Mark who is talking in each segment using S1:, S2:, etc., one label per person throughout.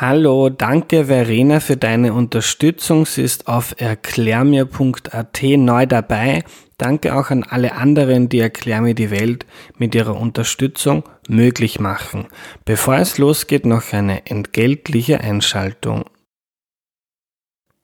S1: Hallo, danke Verena für deine Unterstützung. Sie ist auf erklärmir.at neu dabei. Danke auch an alle anderen, die Erklär mir die Welt mit ihrer Unterstützung möglich machen. Bevor es losgeht, noch eine entgeltliche Einschaltung.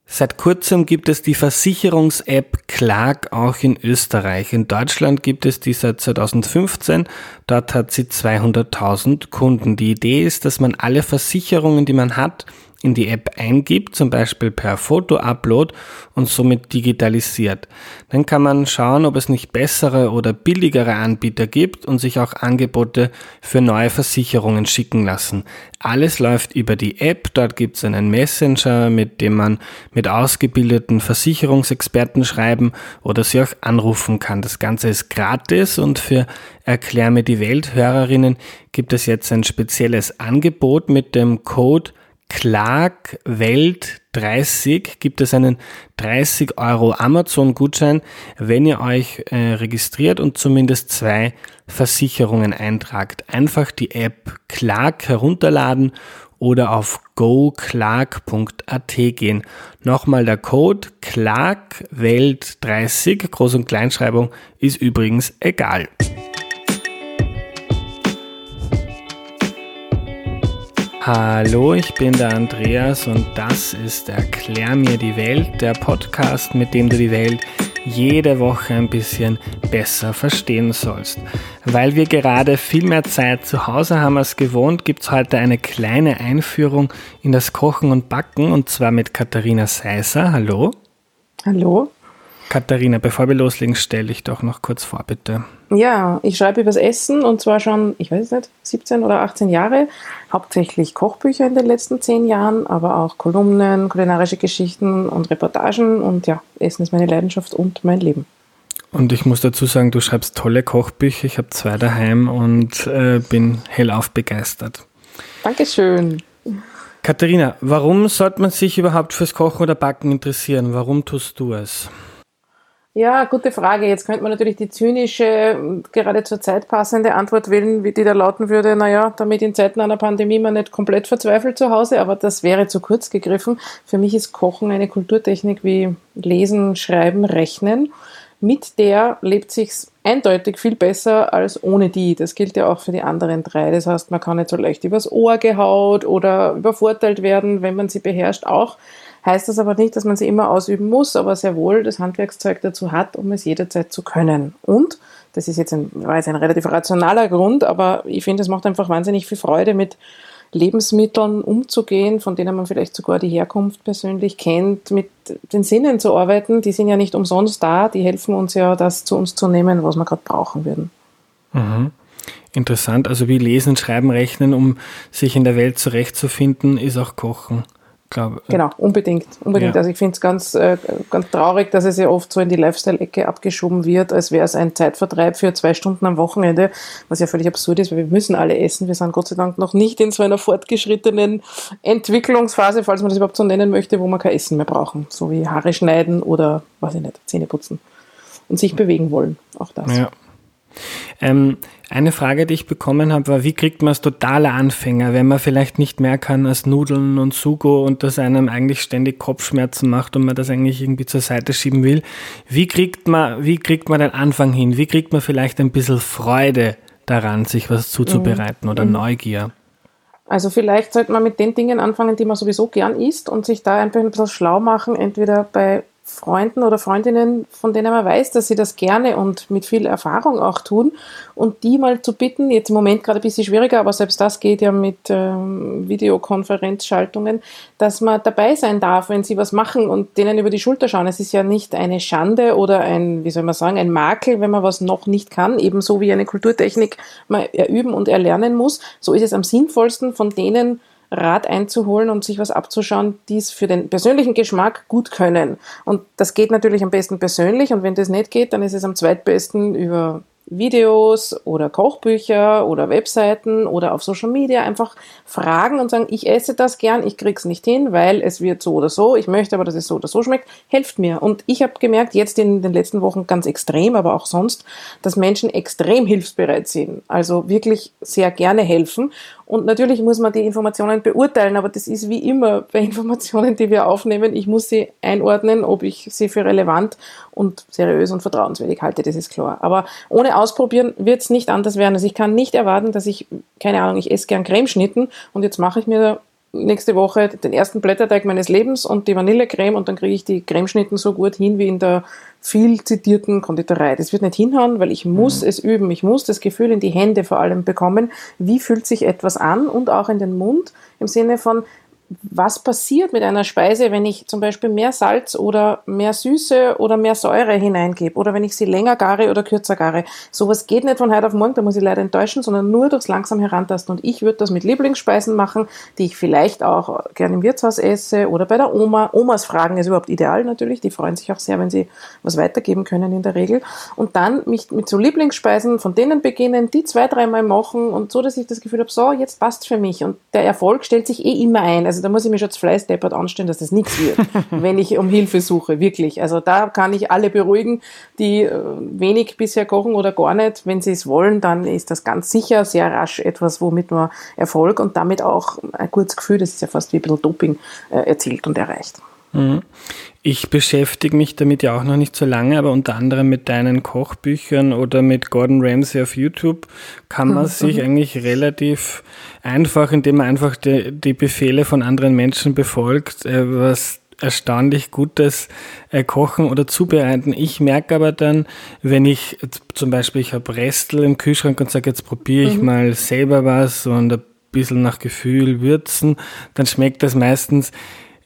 S1: Seit kurzem gibt es die Versicherungs-App Clark auch in Österreich. In Deutschland gibt es die seit 2015. Dort hat sie 200.000 Kunden. Die Idee ist, dass man alle Versicherungen, die man hat, in die App eingibt, zum Beispiel per Foto-Upload und somit digitalisiert. Dann kann man schauen, ob es nicht bessere oder billigere Anbieter gibt und sich auch Angebote für neue Versicherungen schicken lassen. Alles läuft über die App. Dort gibt es einen Messenger, mit dem man mit ausgebildeten Versicherungsexperten schreiben oder sie auch anrufen kann. Das Ganze ist gratis und für Erklär mir die Welt Hörerinnen gibt es jetzt ein spezielles Angebot mit dem Code Clark Welt 30 gibt es einen 30 Euro Amazon-Gutschein, wenn ihr euch äh, registriert und zumindest zwei Versicherungen eintragt. Einfach die App Clark herunterladen oder auf goclark.at gehen. Nochmal der Code Clark Welt 30, Groß- und Kleinschreibung ist übrigens egal. Hallo, ich bin der Andreas und das ist Erklär mir die Welt, der Podcast, mit dem du die Welt jede Woche ein bisschen besser verstehen sollst. Weil wir gerade viel mehr Zeit zu Hause haben als gewohnt, gibt es heute eine kleine Einführung in das Kochen und Backen und zwar mit Katharina Seiser. Hallo.
S2: Hallo.
S1: Katharina, bevor wir loslegen, stell dich doch noch kurz vor, bitte.
S2: Ja, ich schreibe übers Essen und zwar schon, ich weiß nicht, 17 oder 18 Jahre. Hauptsächlich Kochbücher in den letzten 10 Jahren, aber auch Kolumnen, kulinarische Geschichten und Reportagen. Und ja, Essen ist meine Leidenschaft und mein Leben.
S1: Und ich muss dazu sagen, du schreibst tolle Kochbücher. Ich habe zwei daheim und äh, bin hellauf begeistert.
S2: Dankeschön.
S1: Katharina, warum sollte man sich überhaupt fürs Kochen oder Backen interessieren? Warum tust du es?
S2: Ja, gute Frage. Jetzt könnte man natürlich die zynische, gerade zur Zeit passende Antwort wählen, wie die da lauten würde, naja, damit in Zeiten einer Pandemie man nicht komplett verzweifelt zu Hause, aber das wäre zu kurz gegriffen. Für mich ist Kochen eine Kulturtechnik wie Lesen, Schreiben, Rechnen. Mit der lebt sich's eindeutig viel besser als ohne die. Das gilt ja auch für die anderen drei. Das heißt, man kann nicht so leicht übers Ohr gehaut oder übervorteilt werden, wenn man sie beherrscht auch heißt das aber nicht, dass man sie immer ausüben muss, aber sehr wohl das Handwerkszeug dazu hat, um es jederzeit zu können. Und, das ist jetzt ein, war ein relativ rationaler Grund, aber ich finde, es macht einfach wahnsinnig viel Freude, mit Lebensmitteln umzugehen, von denen man vielleicht sogar die Herkunft persönlich kennt, mit den Sinnen zu arbeiten. Die sind ja nicht umsonst da, die helfen uns ja, das zu uns zu nehmen, was wir gerade brauchen würden.
S1: Mhm. Interessant, also wie Lesen, Schreiben, Rechnen, um sich in der Welt zurechtzufinden, ist auch Kochen.
S2: Glaube, äh, genau, unbedingt. unbedingt. Ja. Also ich finde es ganz, äh, ganz traurig, dass es ja oft so in die Lifestyle-Ecke abgeschoben wird, als wäre es ein Zeitvertreib für zwei Stunden am Wochenende, was ja völlig absurd ist, weil wir müssen alle essen. Wir sind Gott sei Dank noch nicht in so einer fortgeschrittenen Entwicklungsphase, falls man das überhaupt so nennen möchte, wo man kein Essen mehr brauchen. So wie Haare schneiden oder, weiß ich nicht, Zähne putzen. Und sich bewegen wollen. Auch das.
S1: Ja. Ähm, eine Frage, die ich bekommen habe, war, wie kriegt man als totaler Anfänger, wenn man vielleicht nicht mehr kann als Nudeln und Sugo und das einem eigentlich ständig Kopfschmerzen macht und man das eigentlich irgendwie zur Seite schieben will, wie kriegt man, wie kriegt man den Anfang hin? Wie kriegt man vielleicht ein bisschen Freude daran, sich was zuzubereiten mhm. oder mhm. Neugier?
S2: Also vielleicht sollte man mit den Dingen anfangen, die man sowieso gern isst und sich da einfach ein bisschen schlau machen, entweder bei Freunden oder Freundinnen, von denen man weiß, dass sie das gerne und mit viel Erfahrung auch tun und die mal zu bitten, jetzt im Moment gerade ein bisschen schwieriger, aber selbst das geht ja mit ähm, Videokonferenzschaltungen, dass man dabei sein darf, wenn sie was machen und denen über die Schulter schauen. Es ist ja nicht eine Schande oder ein, wie soll man sagen, ein Makel, wenn man was noch nicht kann, ebenso wie eine Kulturtechnik man erüben und erlernen muss. So ist es am sinnvollsten von denen, Rat einzuholen und sich was abzuschauen, die es für den persönlichen Geschmack gut können. Und das geht natürlich am besten persönlich und wenn das nicht geht, dann ist es am zweitbesten über Videos oder Kochbücher oder Webseiten oder auf Social Media einfach fragen und sagen, ich esse das gern, ich krieg's nicht hin, weil es wird so oder so, ich möchte aber, dass es so oder so schmeckt, helft mir. Und ich habe gemerkt, jetzt in den letzten Wochen ganz extrem, aber auch sonst, dass Menschen extrem hilfsbereit sind, also wirklich sehr gerne helfen und natürlich muss man die Informationen beurteilen, aber das ist wie immer bei Informationen, die wir aufnehmen. Ich muss sie einordnen, ob ich sie für relevant und seriös und vertrauenswürdig halte, das ist klar. Aber ohne Ausprobieren wird es nicht anders werden. Also ich kann nicht erwarten, dass ich, keine Ahnung, ich esse gern Cremeschnitten und jetzt mache ich mir nächste Woche den ersten Blätterteig meines Lebens und die Vanillecreme und dann kriege ich die Cremeschnitten so gut hin wie in der viel zitierten Konditorei. Das wird nicht hinhauen, weil ich muss mhm. es üben. Ich muss das Gefühl in die Hände vor allem bekommen, wie fühlt sich etwas an und auch in den Mund im Sinne von, was passiert mit einer Speise, wenn ich zum Beispiel mehr Salz oder mehr Süße oder mehr Säure hineingebe oder wenn ich sie länger gare oder kürzer gare. Sowas geht nicht von heute auf morgen, da muss ich leider enttäuschen, sondern nur durchs langsam Herantasten. Und ich würde das mit Lieblingsspeisen machen, die ich vielleicht auch gerne im Wirtshaus esse oder bei der Oma. Omas fragen ist überhaupt ideal natürlich, die freuen sich auch sehr, wenn sie was weitergeben können in der Regel. Und dann mich mit so Lieblingsspeisen von denen beginnen, die zwei, dreimal machen und so, dass ich das Gefühl habe, so, jetzt passt für mich. Und der Erfolg stellt sich eh immer ein. Also da muss ich mir schon als Fleißdeppert anstellen, dass das nichts wird, wenn ich um Hilfe suche, wirklich. Also da kann ich alle beruhigen, die äh, wenig bisher kochen oder gar nicht. Wenn sie es wollen, dann ist das ganz sicher sehr rasch etwas, womit man Erfolg und damit auch ein gutes Gefühl, das ist ja fast wie ein bisschen Doping, äh, erzielt und erreicht.
S1: Ich beschäftige mich damit ja auch noch nicht so lange, aber unter anderem mit deinen Kochbüchern oder mit Gordon Ramsay auf YouTube kann man mhm. sich eigentlich relativ einfach, indem man einfach die, die Befehle von anderen Menschen befolgt, äh, was erstaunlich gutes äh, Kochen oder Zubereiten. Ich merke aber dann, wenn ich zum Beispiel, ich habe Restel im Kühlschrank und sage, jetzt probiere ich mhm. mal selber was und ein bisschen nach Gefühl würzen, dann schmeckt das meistens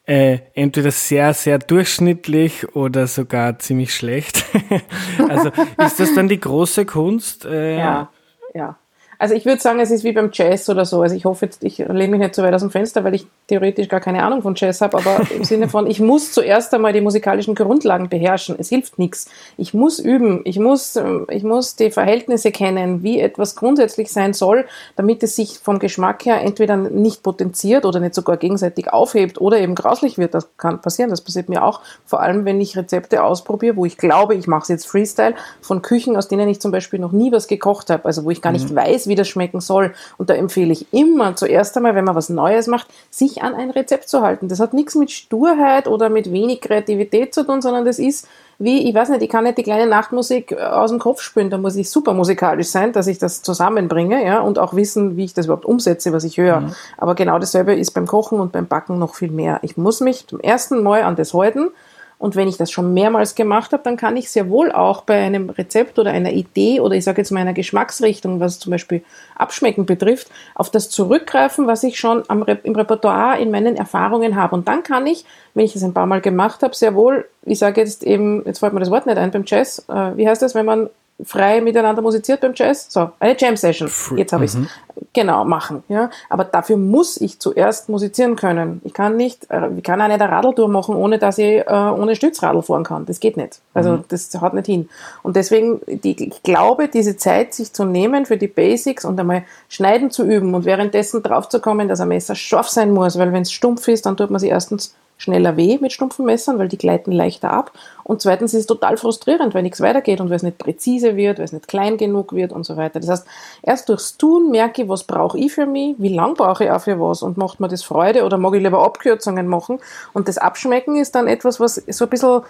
S1: äh, entweder sehr, sehr durchschnittlich oder sogar ziemlich schlecht. also ist das dann die große Kunst?
S2: Äh, ja, ja. Also ich würde sagen, es ist wie beim Jazz oder so. Also ich hoffe jetzt, ich lehne mich nicht so weit aus dem Fenster, weil ich theoretisch gar keine Ahnung von Jazz habe, aber im Sinne von, ich muss zuerst einmal die musikalischen Grundlagen beherrschen. Es hilft nichts. Ich muss üben. Ich muss, ähm, ich muss die Verhältnisse kennen, wie etwas grundsätzlich sein soll, damit es sich vom Geschmack her entweder nicht potenziert oder nicht sogar gegenseitig aufhebt oder eben grauslich wird. Das kann passieren. Das passiert mir auch. Vor allem, wenn ich Rezepte ausprobiere, wo ich glaube, ich mache es jetzt Freestyle von Küchen, aus denen ich zum Beispiel noch nie was gekocht habe. Also wo ich gar nicht mhm. weiß, wie das schmecken soll. Und da empfehle ich immer zuerst einmal, wenn man was Neues macht, sich an ein Rezept zu halten. Das hat nichts mit Sturheit oder mit wenig Kreativität zu tun, sondern das ist wie, ich weiß nicht, ich kann nicht die kleine Nachtmusik äh, aus dem Kopf spielen, da muss ich super musikalisch sein, dass ich das zusammenbringe, ja, und auch wissen, wie ich das überhaupt umsetze, was ich höre. Mhm. Aber genau dasselbe ist beim Kochen und beim Backen noch viel mehr. Ich muss mich zum ersten Mal an das halten und wenn ich das schon mehrmals gemacht habe, dann kann ich sehr wohl auch bei einem Rezept oder einer Idee oder ich sage jetzt mal einer Geschmacksrichtung, was zum Beispiel Abschmecken betrifft, auf das zurückgreifen, was ich schon Re im Repertoire in meinen Erfahrungen habe. Und dann kann ich, wenn ich es ein paar Mal gemacht habe, sehr wohl, ich sage jetzt eben, jetzt fällt mir das Wort nicht ein beim Jazz, äh, wie heißt das, wenn man frei miteinander musiziert beim Jazz. So, eine Jam Session. Jetzt habe ich es. Mhm. Genau, machen. Ja. Aber dafür muss ich zuerst musizieren können. Ich kann nicht, äh, ich kann eine der Radeltour machen, ohne dass ich äh, ohne Stützradl fahren kann. Das geht nicht. Also mhm. das haut nicht hin. Und deswegen, die, ich glaube, diese Zeit sich zu nehmen für die Basics und einmal schneiden zu üben und währenddessen drauf zu kommen, dass ein Messer scharf sein muss, weil wenn es stumpf ist, dann tut man sich erstens schneller weh mit stumpfen Messern, weil die gleiten leichter ab. Und zweitens ist es total frustrierend, wenn nichts weitergeht und weil es nicht präzise wird, weil es nicht klein genug wird und so weiter. Das heißt, erst durchs Tun merke ich, was brauche ich für mich, wie lang brauche ich auch für was und macht mir das Freude oder mag ich lieber Abkürzungen machen. Und das Abschmecken ist dann etwas, was so ein bisschen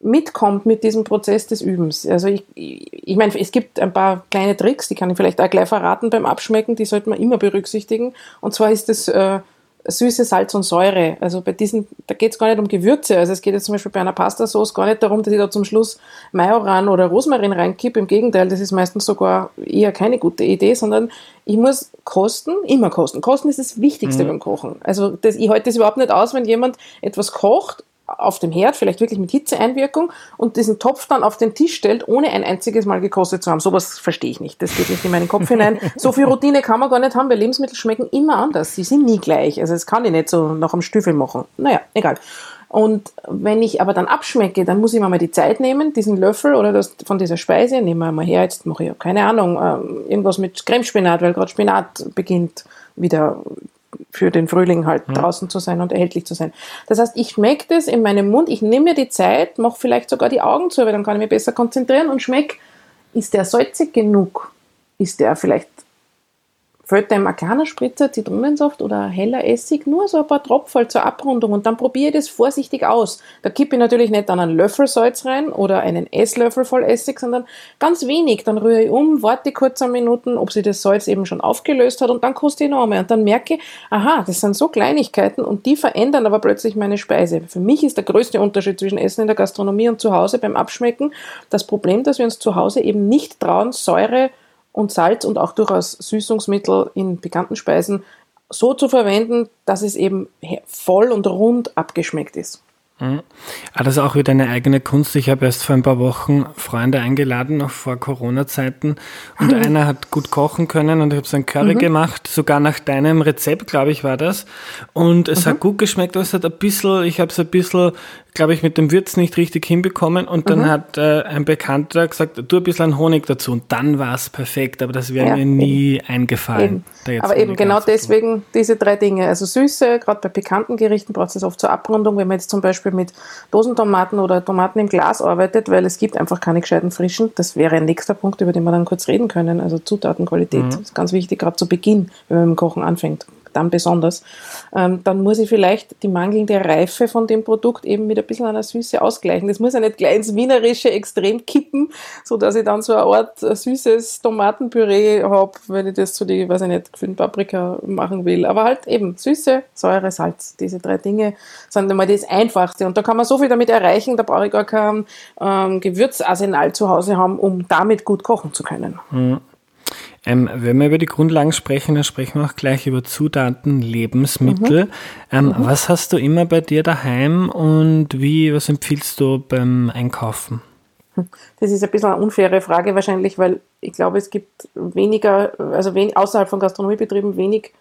S2: mitkommt mit diesem Prozess des Übens. Also ich, ich, ich meine, es gibt ein paar kleine Tricks, die kann ich vielleicht auch gleich verraten beim Abschmecken, die sollte man immer berücksichtigen. Und zwar ist es äh, Süße, Salz und Säure. Also bei diesen, da geht es gar nicht um Gewürze. Also es geht jetzt zum Beispiel bei einer Pastasauce gar nicht darum, dass ich da zum Schluss Majoran oder Rosmarin reinkippe. Im Gegenteil, das ist meistens sogar eher keine gute Idee, sondern ich muss kosten, immer kosten. Kosten ist das Wichtigste mhm. beim Kochen. Also das, ich halte das überhaupt nicht aus, wenn jemand etwas kocht auf dem Herd, vielleicht wirklich mit Hitzeeinwirkung und diesen Topf dann auf den Tisch stellt, ohne ein einziges Mal gekostet zu haben. Sowas verstehe ich nicht. Das geht nicht in meinen Kopf hinein. So viel Routine kann man gar nicht haben, weil Lebensmittel schmecken immer anders. Sie sind nie gleich. Also das kann ich nicht so nach dem Stiefel machen. Naja, egal. Und wenn ich aber dann abschmecke, dann muss ich mir mal die Zeit nehmen, diesen Löffel oder das von dieser Speise, nehmen wir mal her, jetzt mache ich, keine Ahnung, ähm, irgendwas mit Cremespinat, weil gerade Spinat beginnt wieder für den Frühling halt mhm. draußen zu sein und erhältlich zu sein. Das heißt, ich schmecke das in meinem Mund, ich nehme mir die Zeit, mache vielleicht sogar die Augen zu, weil dann kann ich mich besser konzentrieren und schmecke, ist der salzig genug? Ist der vielleicht fällt einem ein kleiner Spritzer Zitronensaft oder heller Essig, nur so ein paar Tropfen zur Abrundung und dann probiere ich das vorsichtig aus. Da kippe ich natürlich nicht dann einen Löffel Salz rein oder einen Esslöffel voll Essig, sondern ganz wenig. Dann rühre ich um, warte kurz eine Minuten, ob sich das Salz eben schon aufgelöst hat und dann koste ich noch einmal. Und dann merke ich, aha, das sind so Kleinigkeiten und die verändern aber plötzlich meine Speise. Für mich ist der größte Unterschied zwischen Essen in der Gastronomie und zu Hause beim Abschmecken das Problem, dass wir uns zu Hause eben nicht trauen, Säure und Salz und auch durchaus Süßungsmittel in bekannten Speisen so zu verwenden, dass es eben voll und rund abgeschmeckt ist.
S1: Mhm. Ah, das ist auch wieder eine eigene Kunst. Ich habe erst vor ein paar Wochen Freunde eingeladen, noch vor Corona-Zeiten. Und mhm. einer hat gut kochen können und ich habe so ein Curry mhm. gemacht, sogar nach deinem Rezept, glaube ich, war das. Und es hat mhm. gut geschmeckt, aber es hat ein bisschen, ich habe es ein bisschen glaube ich, mit dem Würz nicht richtig hinbekommen und dann mhm. hat äh, ein Bekannter gesagt, tu ein bisschen Honig dazu und dann war es perfekt, aber das wäre ja, mir nie eben. eingefallen.
S2: Eben. Aber eben genau deswegen diese drei Dinge. Also Süße, gerade bei pikanten Gerichten braucht es oft zur Abrundung, wenn man jetzt zum Beispiel mit Dosentomaten oder Tomaten im Glas arbeitet, weil es gibt einfach keine gescheiten frischen. Das wäre ein nächster Punkt, über den wir dann kurz reden können. Also Zutatenqualität mhm. ist ganz wichtig, gerade zu Beginn, wenn man mit dem Kochen anfängt dann besonders, ähm, dann muss ich vielleicht die mangelnde Reife von dem Produkt eben mit ein bisschen einer Süße ausgleichen. Das muss ja nicht gleich ins Wienerische extrem kippen, so dass ich dann so eine Art äh, süßes Tomatenpüree habe, wenn ich das zu die, weiß ich nicht, gefüllten Paprika machen will. Aber halt eben Süße, Säure, Salz. Diese drei Dinge sind immer das Einfachste. Und da kann man so viel damit erreichen, da brauche ich gar kein ähm, Gewürzarsenal zu Hause haben, um damit gut kochen zu können.
S1: Mhm. Ähm, wenn wir über die Grundlagen sprechen, dann sprechen wir auch gleich über Zutaten, Lebensmittel. Mhm. Ähm, mhm. Was hast du immer bei dir daheim und wie, was empfiehlst du beim Einkaufen?
S2: Das ist ein bisschen eine unfaire Frage wahrscheinlich, weil ich glaube, es gibt weniger, also wen, außerhalb von Gastronomiebetrieben wenig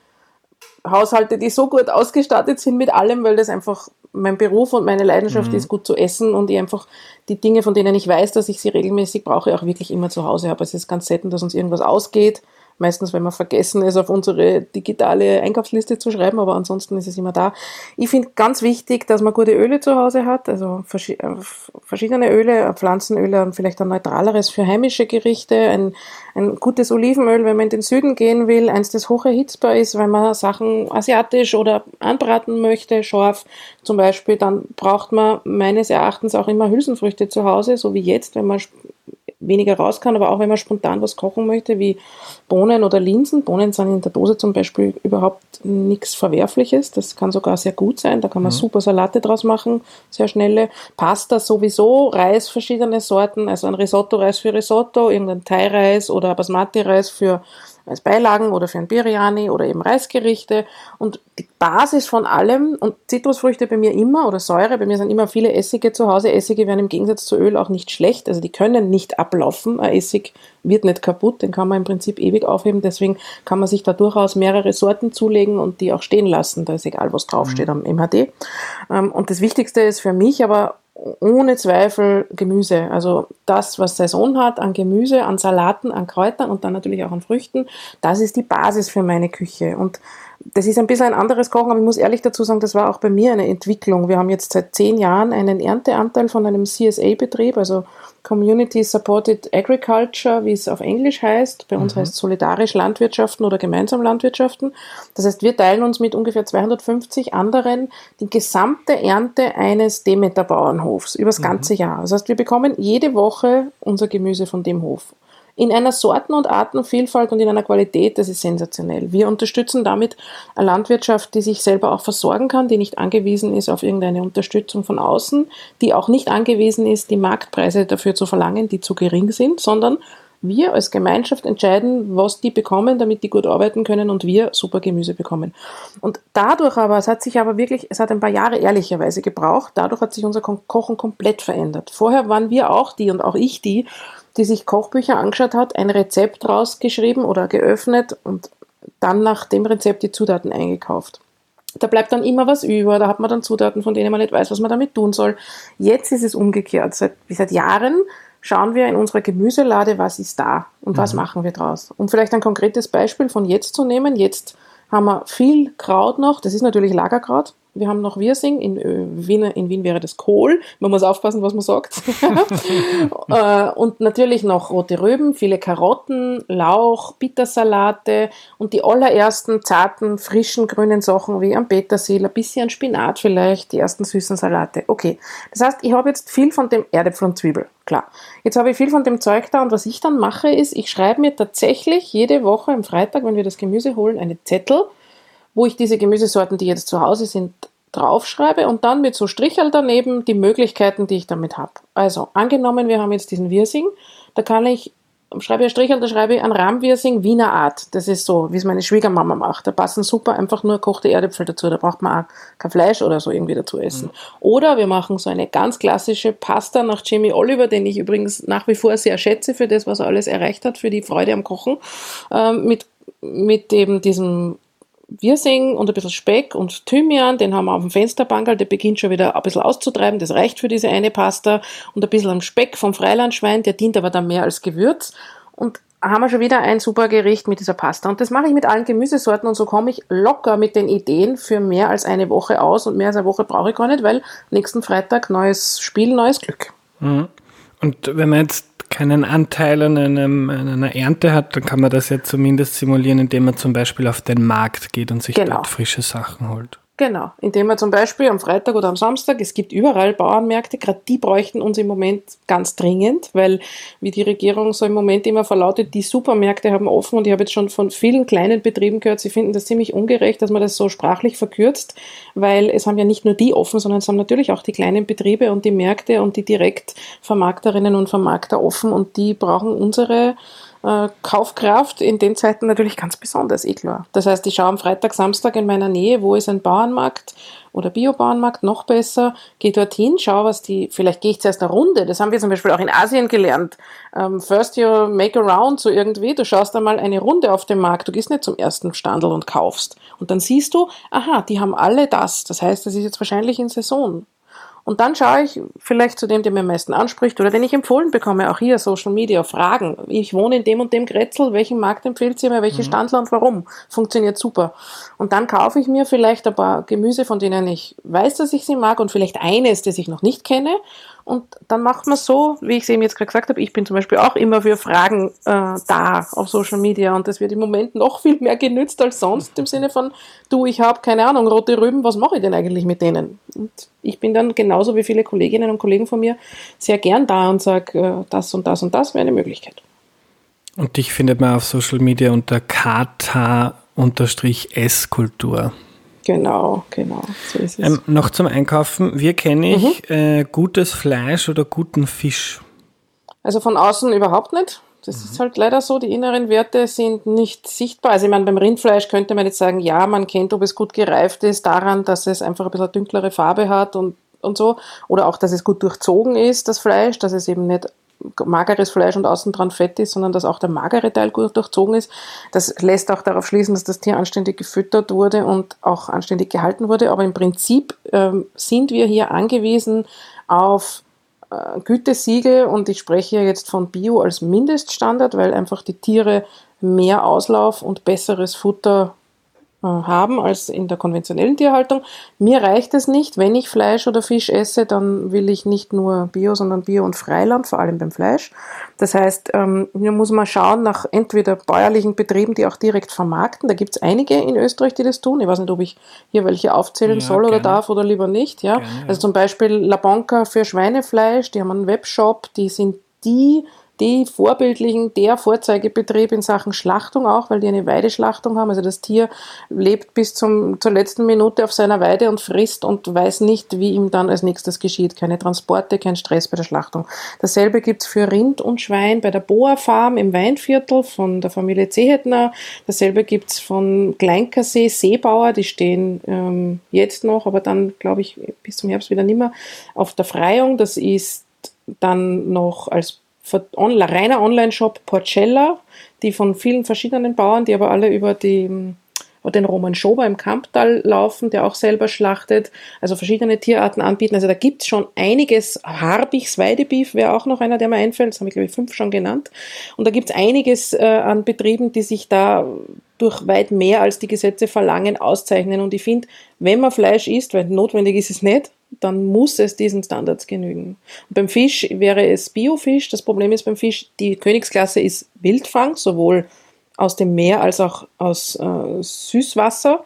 S2: Haushalte, die so gut ausgestattet sind mit allem, weil das einfach mein Beruf und meine Leidenschaft mhm. ist, gut zu essen und ich einfach die Dinge, von denen ich weiß, dass ich sie regelmäßig brauche, auch wirklich immer zu Hause habe. Es ist ganz selten, dass uns irgendwas ausgeht. Meistens, wenn wir vergessen, es auf unsere digitale Einkaufsliste zu schreiben, aber ansonsten ist es immer da. Ich finde ganz wichtig, dass man gute Öle zu Hause hat, also äh, verschiedene Öle, Pflanzenöle und vielleicht ein neutraleres für heimische Gerichte, ein, ein gutes Olivenöl, wenn man in den Süden gehen will, eins, das hoch erhitzbar ist, wenn man Sachen asiatisch oder anbraten möchte, scharf zum Beispiel, dann braucht man meines Erachtens auch immer Hülsenfrüchte zu Hause, so wie jetzt, wenn man weniger raus kann, aber auch wenn man spontan was kochen möchte, wie Bohnen oder Linsen. Bohnen sind in der Dose zum Beispiel überhaupt nichts Verwerfliches. Das kann sogar sehr gut sein. Da kann man mhm. super Salate draus machen, sehr schnelle. Pasta sowieso, Reis verschiedene Sorten, also ein Risotto-Reis für Risotto, irgendein Thai-Reis oder Basmati-Reis für als Beilagen oder für ein Biryani oder eben Reisgerichte. Und die Basis von allem, und Zitrusfrüchte bei mir immer oder Säure, bei mir sind immer viele Essige zu Hause. Essige werden im Gegensatz zu Öl auch nicht schlecht, also die können nicht ablaufen. Ein Essig wird nicht kaputt, den kann man im Prinzip ewig aufheben. Deswegen kann man sich da durchaus mehrere Sorten zulegen und die auch stehen lassen. Da ist egal, was draufsteht mhm. am MHD. Ähm, und das Wichtigste ist für mich aber ohne Zweifel Gemüse. Also das, was Saison hat an Gemüse, an Salaten, an Kräutern und dann natürlich auch an Früchten, das ist die Basis für meine Küche. Und das ist ein bisschen ein anderes Kochen, aber ich muss ehrlich dazu sagen, das war auch bei mir eine Entwicklung. Wir haben jetzt seit zehn Jahren einen Ernteanteil von einem CSA-Betrieb, also Community Supported Agriculture, wie es auf Englisch heißt. Bei uns mhm. heißt es solidarisch Landwirtschaften oder gemeinsam Landwirtschaften. Das heißt, wir teilen uns mit ungefähr 250 anderen die gesamte Ernte eines Demeter-Bauernhofs übers mhm. ganze Jahr. Das heißt, wir bekommen jede Woche unser Gemüse von dem Hof in einer Sorten- und Artenvielfalt und in einer Qualität, das ist sensationell. Wir unterstützen damit eine Landwirtschaft, die sich selber auch versorgen kann, die nicht angewiesen ist auf irgendeine Unterstützung von außen, die auch nicht angewiesen ist, die Marktpreise dafür zu verlangen, die zu gering sind, sondern wir als Gemeinschaft entscheiden, was die bekommen, damit die gut arbeiten können und wir super Gemüse bekommen. Und dadurch aber, es hat sich aber wirklich, es hat ein paar Jahre ehrlicherweise gebraucht, dadurch hat sich unser Kochen komplett verändert. Vorher waren wir auch die und auch ich die, die sich Kochbücher angeschaut hat, ein Rezept rausgeschrieben oder geöffnet und dann nach dem Rezept die Zutaten eingekauft. Da bleibt dann immer was über, da hat man dann Zutaten, von denen man nicht weiß, was man damit tun soll. Jetzt ist es umgekehrt. Seit, seit Jahren schauen wir in unserer Gemüselade, was ist da und was mhm. machen wir draus. Um vielleicht ein konkretes Beispiel von jetzt zu nehmen. Jetzt haben wir viel Kraut noch, das ist natürlich Lagerkraut. Wir haben noch Wirsing, in äh, Wien, in Wien wäre das Kohl. Man muss aufpassen, was man sagt. Äh, und natürlich noch rote Rüben, viele Karotten, Lauch, Bittersalate und die allerersten zarten, frischen, grünen Sachen wie am Petersil, ein bisschen Spinat vielleicht, die ersten süßen Salate. Okay, das heißt, ich habe jetzt viel von dem Erdäpfel und Zwiebel, klar. Jetzt habe ich viel von dem Zeug da und was ich dann mache ist, ich schreibe mir tatsächlich jede Woche am Freitag, wenn wir das Gemüse holen, eine Zettel, wo ich diese Gemüsesorten, die jetzt zu Hause sind, draufschreibe und dann mit so Strichel daneben die Möglichkeiten, die ich damit habe. Also angenommen, wir haben jetzt diesen Wirsing, da kann ich, schreibe ich Strichel, da schreibe ich ein Rahmwirsing Wiener Art. Das ist so, wie es meine Schwiegermama macht. Da passen super einfach nur kochte Erdäpfel dazu. Da braucht man auch kein Fleisch oder so irgendwie dazu essen. Mhm. Oder wir machen so eine ganz klassische Pasta nach Jamie Oliver, den ich übrigens nach wie vor sehr schätze für das, was er alles erreicht hat, für die Freude am Kochen, ähm, mit mit eben diesem Wirsing und ein bisschen Speck und Thymian, den haben wir auf dem Fensterbankerl, der beginnt schon wieder ein bisschen auszutreiben, das reicht für diese eine Pasta und ein bisschen am Speck vom Freilandschwein, der dient aber dann mehr als Gewürz und haben wir schon wieder ein super Gericht mit dieser Pasta. Und das mache ich mit allen Gemüsesorten und so komme ich locker mit den Ideen für mehr als eine Woche aus und mehr als eine Woche brauche ich gar nicht, weil nächsten Freitag neues Spiel, neues Glück.
S1: Mhm. Und wenn man jetzt keinen Anteil an, einem, an einer Ernte hat, dann kann man das ja zumindest simulieren, indem man zum Beispiel auf den Markt geht und sich genau. dort frische Sachen holt.
S2: Genau, indem wir zum Beispiel am Freitag oder am Samstag, es gibt überall Bauernmärkte, gerade die bräuchten uns im Moment ganz dringend, weil wie die Regierung so im Moment immer verlautet, die Supermärkte haben offen und ich habe jetzt schon von vielen kleinen Betrieben gehört, sie finden das ziemlich ungerecht, dass man das so sprachlich verkürzt, weil es haben ja nicht nur die offen, sondern es haben natürlich auch die kleinen Betriebe und die Märkte und die Direktvermarkterinnen und Vermarkter offen und die brauchen unsere äh, Kaufkraft in den Zeiten natürlich ganz besonders, eh klar. Das heißt, ich schaue am Freitag, Samstag in meiner Nähe, wo ist ein Bauernmarkt oder Biobauernmarkt, noch besser, gehe dorthin, schaue, was die, vielleicht gehe ich zuerst eine Runde, das haben wir zum Beispiel auch in Asien gelernt. Ähm, first you make a round, so irgendwie, du schaust einmal eine Runde auf dem Markt, du gehst nicht zum ersten Standel und kaufst. Und dann siehst du, aha, die haben alle das, das heißt, das ist jetzt wahrscheinlich in Saison. Und dann schaue ich vielleicht zu dem, der mir am meisten anspricht oder den ich empfohlen bekomme, auch hier Social Media, Fragen. Ich wohne in dem und dem Grätzl, welchen Markt empfiehlt sie mir, welche mhm. Standler und warum? Funktioniert super. Und dann kaufe ich mir vielleicht ein paar Gemüse, von denen ich weiß, dass ich sie mag und vielleicht eines, das ich noch nicht kenne und dann macht man so, wie ich es eben jetzt gerade gesagt habe, ich bin zum Beispiel auch immer für Fragen äh, da auf Social Media und das wird im Moment noch viel mehr genützt als sonst im Sinne von, du, ich habe keine Ahnung, rote Rüben, was mache ich denn eigentlich mit denen? Und ich bin dann genauso wie viele Kolleginnen und Kollegen von mir sehr gern da und sage, äh, das und das und das wäre eine Möglichkeit.
S1: Und dich findet man auf Social Media unter kata-s-kultur.
S2: Genau, genau, so ist es.
S1: Ähm, noch zum Einkaufen. Wie kenne ich mhm. äh, gutes Fleisch oder guten Fisch?
S2: Also von außen überhaupt nicht. Das mhm. ist halt leider so, die inneren Werte sind nicht sichtbar. Also ich meine, beim Rindfleisch könnte man jetzt sagen, ja, man kennt, ob es gut gereift ist, daran, dass es einfach ein bisschen dünklere Farbe hat und, und so. Oder auch, dass es gut durchzogen ist, das Fleisch, dass es eben nicht mageres Fleisch und außen dran Fett ist, sondern dass auch der magere Teil gut durchzogen ist. Das lässt auch darauf schließen, dass das Tier anständig gefüttert wurde und auch anständig gehalten wurde. Aber im Prinzip ähm, sind wir hier angewiesen auf äh, Gütesiegel und ich spreche jetzt von Bio als Mindeststandard, weil einfach die Tiere mehr Auslauf und besseres Futter haben als in der konventionellen Tierhaltung. Mir reicht es nicht, wenn ich Fleisch oder Fisch esse, dann will ich nicht nur Bio, sondern Bio und Freiland, vor allem beim Fleisch. Das heißt, ähm, hier muss man schauen nach entweder bäuerlichen Betrieben, die auch direkt vermarkten. Da gibt es einige in Österreich, die das tun. Ich weiß nicht, ob ich hier welche aufzählen ja, soll oder gerne. darf oder lieber nicht. Ja? Gerne, ja. Also zum Beispiel La Bonca für Schweinefleisch, die haben einen Webshop, die sind die die vorbildlichen, der Vorzeigebetrieb in Sachen Schlachtung auch, weil die eine Weideschlachtung haben. Also das Tier lebt bis zum, zur letzten Minute auf seiner Weide und frisst und weiß nicht, wie ihm dann als nächstes geschieht. Keine Transporte, kein Stress bei der Schlachtung. Dasselbe gibt's für Rind und Schwein bei der Boa Farm im Weinviertel von der Familie Zehetner. Dasselbe gibt's von Kleinkersee Seebauer, die stehen ähm, jetzt noch, aber dann glaube ich bis zum Herbst wieder nimmer auf der Freiung. Das ist dann noch als reiner Online-Shop Porcella, die von vielen verschiedenen Bauern, die aber alle über die den Roman Schober im Kamptal laufen, der auch selber schlachtet, also verschiedene Tierarten anbieten. Also da gibt es schon einiges. Harbichs Weidebeef wäre auch noch einer, der mir einfällt. Das habe ich, glaube ich, fünf schon genannt. Und da gibt es einiges äh, an Betrieben, die sich da durch weit mehr als die Gesetze verlangen, auszeichnen. Und ich finde, wenn man Fleisch isst, weil notwendig ist es nicht, dann muss es diesen Standards genügen. Und beim Fisch wäre es Biofisch. Das Problem ist beim Fisch, die Königsklasse ist Wildfang, sowohl aus dem Meer als auch aus äh, Süßwasser.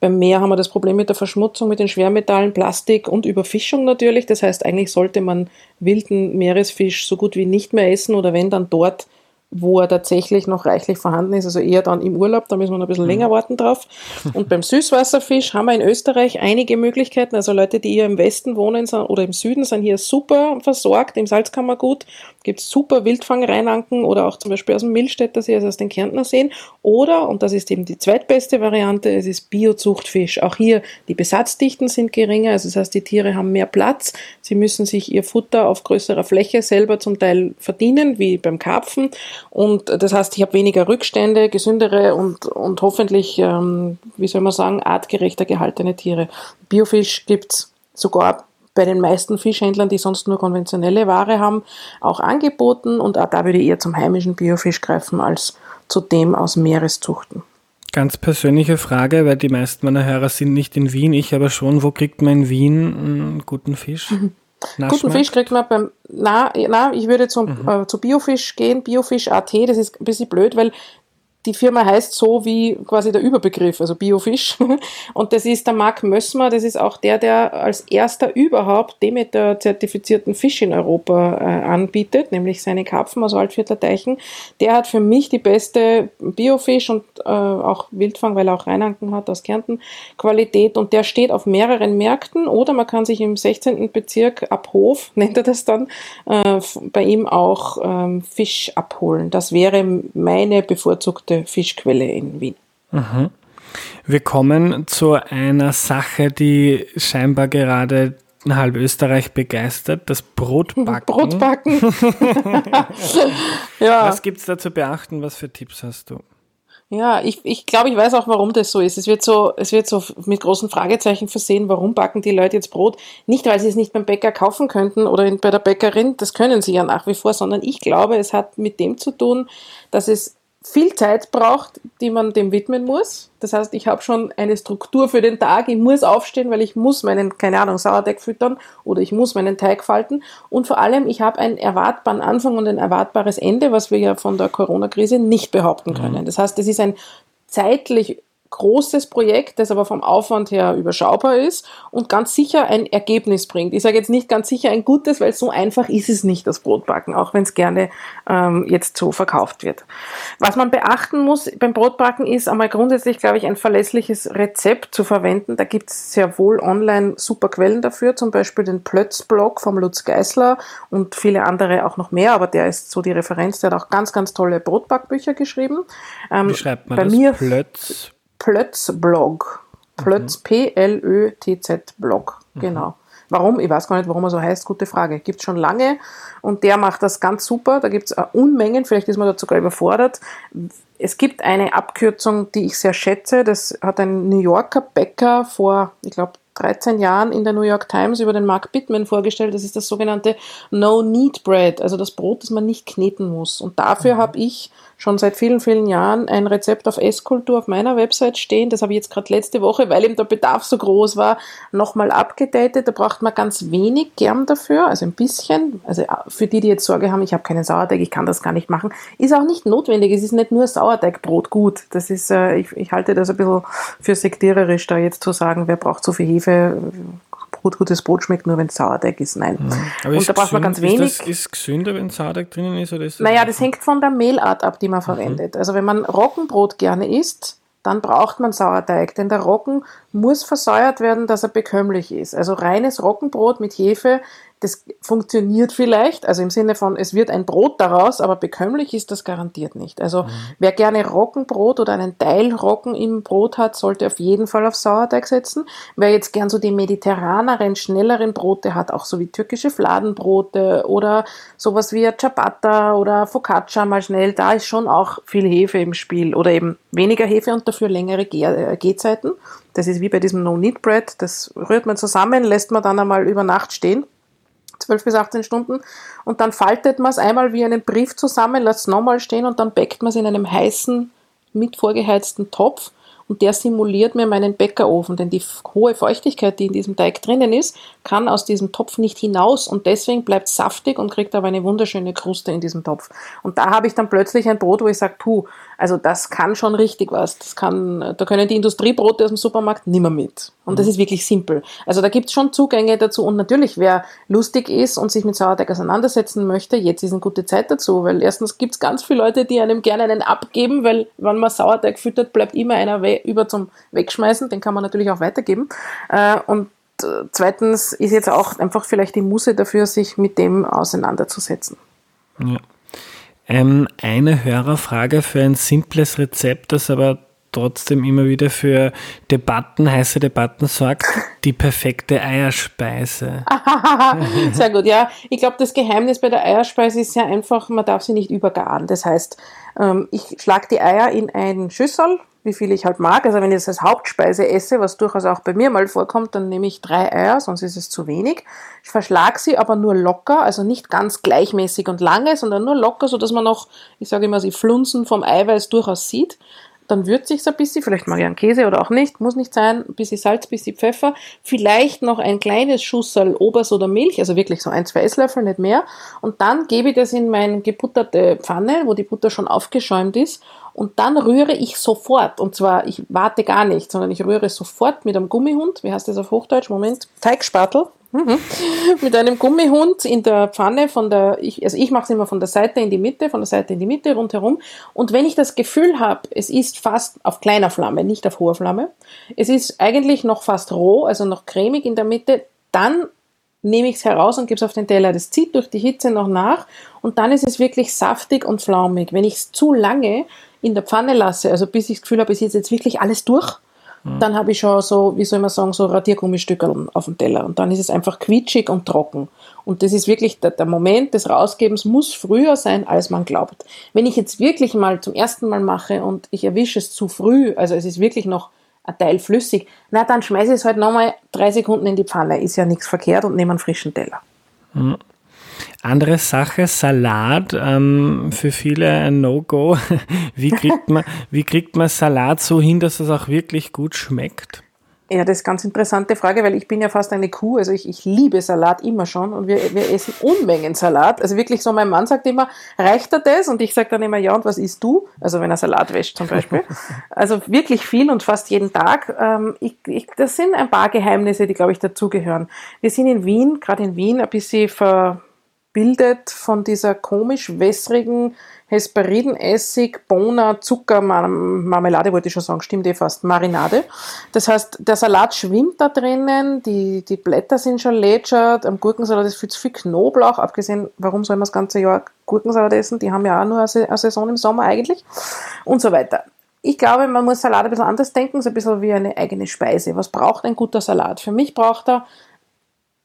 S2: Beim Meer haben wir das Problem mit der Verschmutzung, mit den Schwermetallen, Plastik und Überfischung natürlich. Das heißt, eigentlich sollte man wilden Meeresfisch so gut wie nicht mehr essen oder wenn dann dort wo er tatsächlich noch reichlich vorhanden ist, also eher dann im Urlaub, da müssen wir noch ein bisschen mhm. länger warten drauf. Und beim Süßwasserfisch haben wir in Österreich einige Möglichkeiten, also Leute, die hier im Westen wohnen oder im Süden, sind hier super versorgt, im Salzkammergut gibt es super Wildfangreinanken oder auch zum Beispiel aus dem Milchstädter See, also aus den Kärntner Seen. Oder, und das ist eben die zweitbeste Variante, es ist Biozuchtfisch. Auch hier, die Besatzdichten sind geringer, also das heißt, die Tiere haben mehr Platz, sie müssen sich ihr Futter auf größerer Fläche selber zum Teil verdienen, wie beim Karpfen. Und das heißt, ich habe weniger Rückstände, gesündere und, und hoffentlich, ähm, wie soll man sagen, artgerechter gehaltene Tiere. Biofisch gibt's sogar bei den meisten Fischhändlern, die sonst nur konventionelle Ware haben, auch angeboten. Und auch da würde ich eher zum heimischen Biofisch greifen als zu dem aus Meereszuchten.
S1: Ganz persönliche Frage, weil die meisten meiner Hörer sind nicht in Wien, ich aber schon. Wo kriegt man in Wien einen guten Fisch? Mhm.
S2: Guten Fisch kriegt man beim, na, na ich würde zum, mhm. äh, zu Biofisch gehen, Biofisch.at, das ist ein bisschen blöd, weil die Firma heißt so wie quasi der Überbegriff, also Biofisch. Und das ist der Marc Mössmer, das ist auch der, der als erster überhaupt Demeter-zertifizierten Fisch in Europa äh, anbietet, nämlich seine Karpfen aus Waldviertler Teichen. Der hat für mich die beste Biofisch und äh, auch Wildfang, weil er auch Reinanken hat aus Kärnten, Qualität. Und der steht auf mehreren Märkten oder man kann sich im 16. Bezirk ab Hof, nennt er das dann, äh, bei ihm auch ähm, Fisch abholen. Das wäre meine bevorzugte größte Fischquelle in Wien.
S1: Mhm. Wir kommen zu einer Sache, die scheinbar gerade halb Österreich begeistert, das Brotbacken.
S2: Brotbacken.
S1: ja. Was gibt es da zu beachten? Was für Tipps hast du?
S2: Ja, ich, ich glaube, ich weiß auch, warum das so ist. Es wird so, es wird so mit großen Fragezeichen versehen, warum backen die Leute jetzt Brot? Nicht, weil sie es nicht beim Bäcker kaufen könnten oder in, bei der Bäckerin, das können sie ja nach wie vor, sondern ich glaube, es hat mit dem zu tun, dass es viel Zeit braucht, die man dem widmen muss. Das heißt, ich habe schon eine Struktur für den Tag. Ich muss aufstehen, weil ich muss meinen, keine Ahnung, Sauerteig füttern oder ich muss meinen Teig falten. Und vor allem, ich habe einen erwartbaren Anfang und ein erwartbares Ende, was wir ja von der Corona-Krise nicht behaupten können. Mhm. Das heißt, es ist ein zeitlich großes Projekt, das aber vom Aufwand her überschaubar ist und ganz sicher ein Ergebnis bringt. Ich sage jetzt nicht ganz sicher ein gutes, weil so einfach ist es nicht, das Brotbacken, auch wenn es gerne ähm, jetzt so verkauft wird. Was man beachten muss beim Brotbacken ist einmal grundsätzlich, glaube ich, ein verlässliches Rezept zu verwenden. Da gibt es sehr wohl online super Quellen dafür, zum Beispiel den Plötz-Blog vom Lutz Geisler und viele andere auch noch mehr, aber der ist so die Referenz, der hat auch ganz, ganz tolle Brotbackbücher geschrieben.
S1: Ähm, Wie schreibt man bei das? Mir Plötz?
S2: Plötz-Blog. Plötz, mhm. P-L-Ö-T-Z-Blog. Mhm. Genau. Warum? Ich weiß gar nicht, warum er so heißt. Gute Frage. Gibt schon lange und der macht das ganz super. Da gibt es Unmengen, vielleicht ist man da sogar überfordert. Es gibt eine Abkürzung, die ich sehr schätze. Das hat ein New Yorker Bäcker vor, ich glaube, 13 Jahren in der New York Times über den Mark Pittman vorgestellt. Das ist das sogenannte No Need Bread, also das Brot, das man nicht kneten muss. Und dafür mhm. habe ich schon seit vielen, vielen Jahren ein Rezept auf Esskultur auf meiner Website stehen. Das habe ich jetzt gerade letzte Woche, weil eben der Bedarf so groß war, nochmal abgedatet. Da braucht man ganz wenig Germ dafür, also ein bisschen. Also für die, die jetzt Sorge haben, ich habe keinen Sauerteig, ich kann das gar nicht machen, ist auch nicht notwendig. Es ist nicht nur Sauerteigbrot gut. Das ist, äh, ich, ich halte das ein bisschen für sektiererisch, da jetzt zu sagen, wer braucht so viel Hefe Brot, gutes Brot schmeckt nur, wenn es Sauerteig ist. Nein.
S1: Mhm. und da braucht man ganz wenig. Ist das ist gesünder, wenn Sauerteig drinnen ist? Oder ist
S2: das naja, das hängt von der Mehlart ab, die man mhm. verwendet. Also wenn man Roggenbrot gerne isst, dann braucht man Sauerteig, denn der Roggen muss versäuert werden, dass er bekömmlich ist. Also reines Roggenbrot mit Hefe das funktioniert vielleicht, also im Sinne von, es wird ein Brot daraus, aber bekömmlich ist das garantiert nicht. Also mhm. wer gerne Roggenbrot oder einen Teil Roggen im Brot hat, sollte auf jeden Fall auf Sauerteig setzen. Wer jetzt gern so die mediterraneren, schnelleren Brote hat, auch so wie türkische Fladenbrote oder sowas wie Ciabatta oder Focaccia mal schnell, da ist schon auch viel Hefe im Spiel oder eben weniger Hefe und dafür längere äh, Gehzeiten. Das ist wie bei diesem No-Need-Bread, das rührt man zusammen, lässt man dann einmal über Nacht stehen 12 bis 18 Stunden. Und dann faltet man es einmal wie einen Brief zusammen, lässt es nochmal stehen und dann bäckt man es in einem heißen, mit vorgeheizten Topf und der simuliert mir meinen Bäckerofen, denn die hohe Feuchtigkeit, die in diesem Teig drinnen ist, kann aus diesem Topf nicht hinaus und deswegen bleibt saftig und kriegt aber eine wunderschöne Kruste in diesem Topf. Und da habe ich dann plötzlich ein Brot, wo ich sage, puh, also das kann schon richtig was. Das kann, da können die Industriebrote aus dem Supermarkt nimmer mit. Und das mhm. ist wirklich simpel. Also da gibt es schon Zugänge dazu. Und natürlich, wer lustig ist und sich mit Sauerteig auseinandersetzen möchte, jetzt ist eine gute Zeit dazu, weil erstens gibt es ganz viele Leute, die einem gerne einen abgeben, weil wenn man Sauerteig füttert, bleibt immer einer über zum Wegschmeißen. Den kann man natürlich auch weitergeben. Äh, und äh, zweitens ist jetzt auch einfach vielleicht die Muße dafür, sich mit dem auseinanderzusetzen.
S1: Ja. Ähm, eine Hörerfrage für ein simples Rezept, das aber trotzdem immer wieder für Debatten, heiße Debatten sorgt, die perfekte Eierspeise.
S2: sehr gut, ja. Ich glaube, das Geheimnis bei der Eierspeise ist sehr einfach, man darf sie nicht übergaren. Das heißt, ähm, ich schlage die Eier in einen Schüssel, wie viel ich halt mag. Also wenn ich es als Hauptspeise esse, was durchaus auch bei mir mal vorkommt, dann nehme ich drei Eier, sonst ist es zu wenig. Ich verschlage sie aber nur locker, also nicht ganz gleichmäßig und lange, sondern nur locker, so dass man noch, ich sage immer, die Flunzen vom Eiweiß durchaus sieht. Dann würze ich es ein bisschen, vielleicht mag ich einen Käse oder auch nicht, muss nicht sein, ein bisschen Salz, ein bisschen Pfeffer, vielleicht noch ein kleines Schusserl Obers oder Milch, also wirklich so ein, zwei Esslöffel, nicht mehr. Und dann gebe ich das in meine gebutterte Pfanne, wo die Butter schon aufgeschäumt ist und dann rühre ich sofort, und zwar, ich warte gar nicht, sondern ich rühre sofort mit einem Gummihund, wie heißt das auf Hochdeutsch? Moment, Teigspatel. Mhm. mit einem Gummihund in der Pfanne von der, ich, also ich mache es immer von der Seite in die Mitte, von der Seite in die Mitte rundherum. Und wenn ich das Gefühl habe, es ist fast auf kleiner Flamme, nicht auf hoher Flamme, es ist eigentlich noch fast roh, also noch cremig in der Mitte, dann nehme ich es heraus und gebe es auf den Teller. Das zieht durch die Hitze noch nach und dann ist es wirklich saftig und flaumig. Wenn ich es zu lange in der Pfanne lasse, also bis ich das Gefühl habe, es ist jetzt wirklich alles durch, mhm. dann habe ich schon so, wie soll man sagen, so Radiergummistücke auf dem Teller. Und dann ist es einfach quietschig und trocken. Und das ist wirklich, der, der Moment des Rausgebens muss früher sein, als man glaubt. Wenn ich jetzt wirklich mal zum ersten Mal mache und ich erwische es zu früh, also es ist wirklich noch ein Teil flüssig, na dann schmeiße ich es halt nochmal drei Sekunden in die Pfanne. Ist ja nichts verkehrt und nehme einen frischen Teller.
S1: Mhm. Andere Sache, Salat, ähm, für viele ein No-Go. Wie kriegt man, wie kriegt man Salat so hin, dass es auch wirklich gut schmeckt?
S2: Ja, das ist ganz interessante Frage, weil ich bin ja fast eine Kuh, also ich, ich liebe Salat immer schon und wir, wir essen Unmengen Salat. Also wirklich so, mein Mann sagt immer, reicht er das? Und ich sage dann immer, ja, und was isst du? Also wenn er Salat wäscht zum Beispiel. Also wirklich viel und fast jeden Tag. Ähm, ich, ich, das sind ein paar Geheimnisse, die, glaube ich, dazugehören. Wir sind in Wien, gerade in Wien, ein bisschen ver bildet von dieser komisch wässrigen Hesperidenessig, Bohner, Zucker, Marmelade wollte ich schon sagen, stimmt eh fast, Marinade. Das heißt, der Salat schwimmt da drinnen, die, die Blätter sind schon lätschert, am Gurkensalat ist viel zu viel Knoblauch, abgesehen, warum soll man das ganze Jahr Gurkensalat essen? Die haben ja auch nur eine Saison im Sommer eigentlich und so weiter. Ich glaube, man muss Salat ein bisschen anders denken, so ein bisschen wie eine eigene Speise. Was braucht ein guter Salat? Für mich braucht er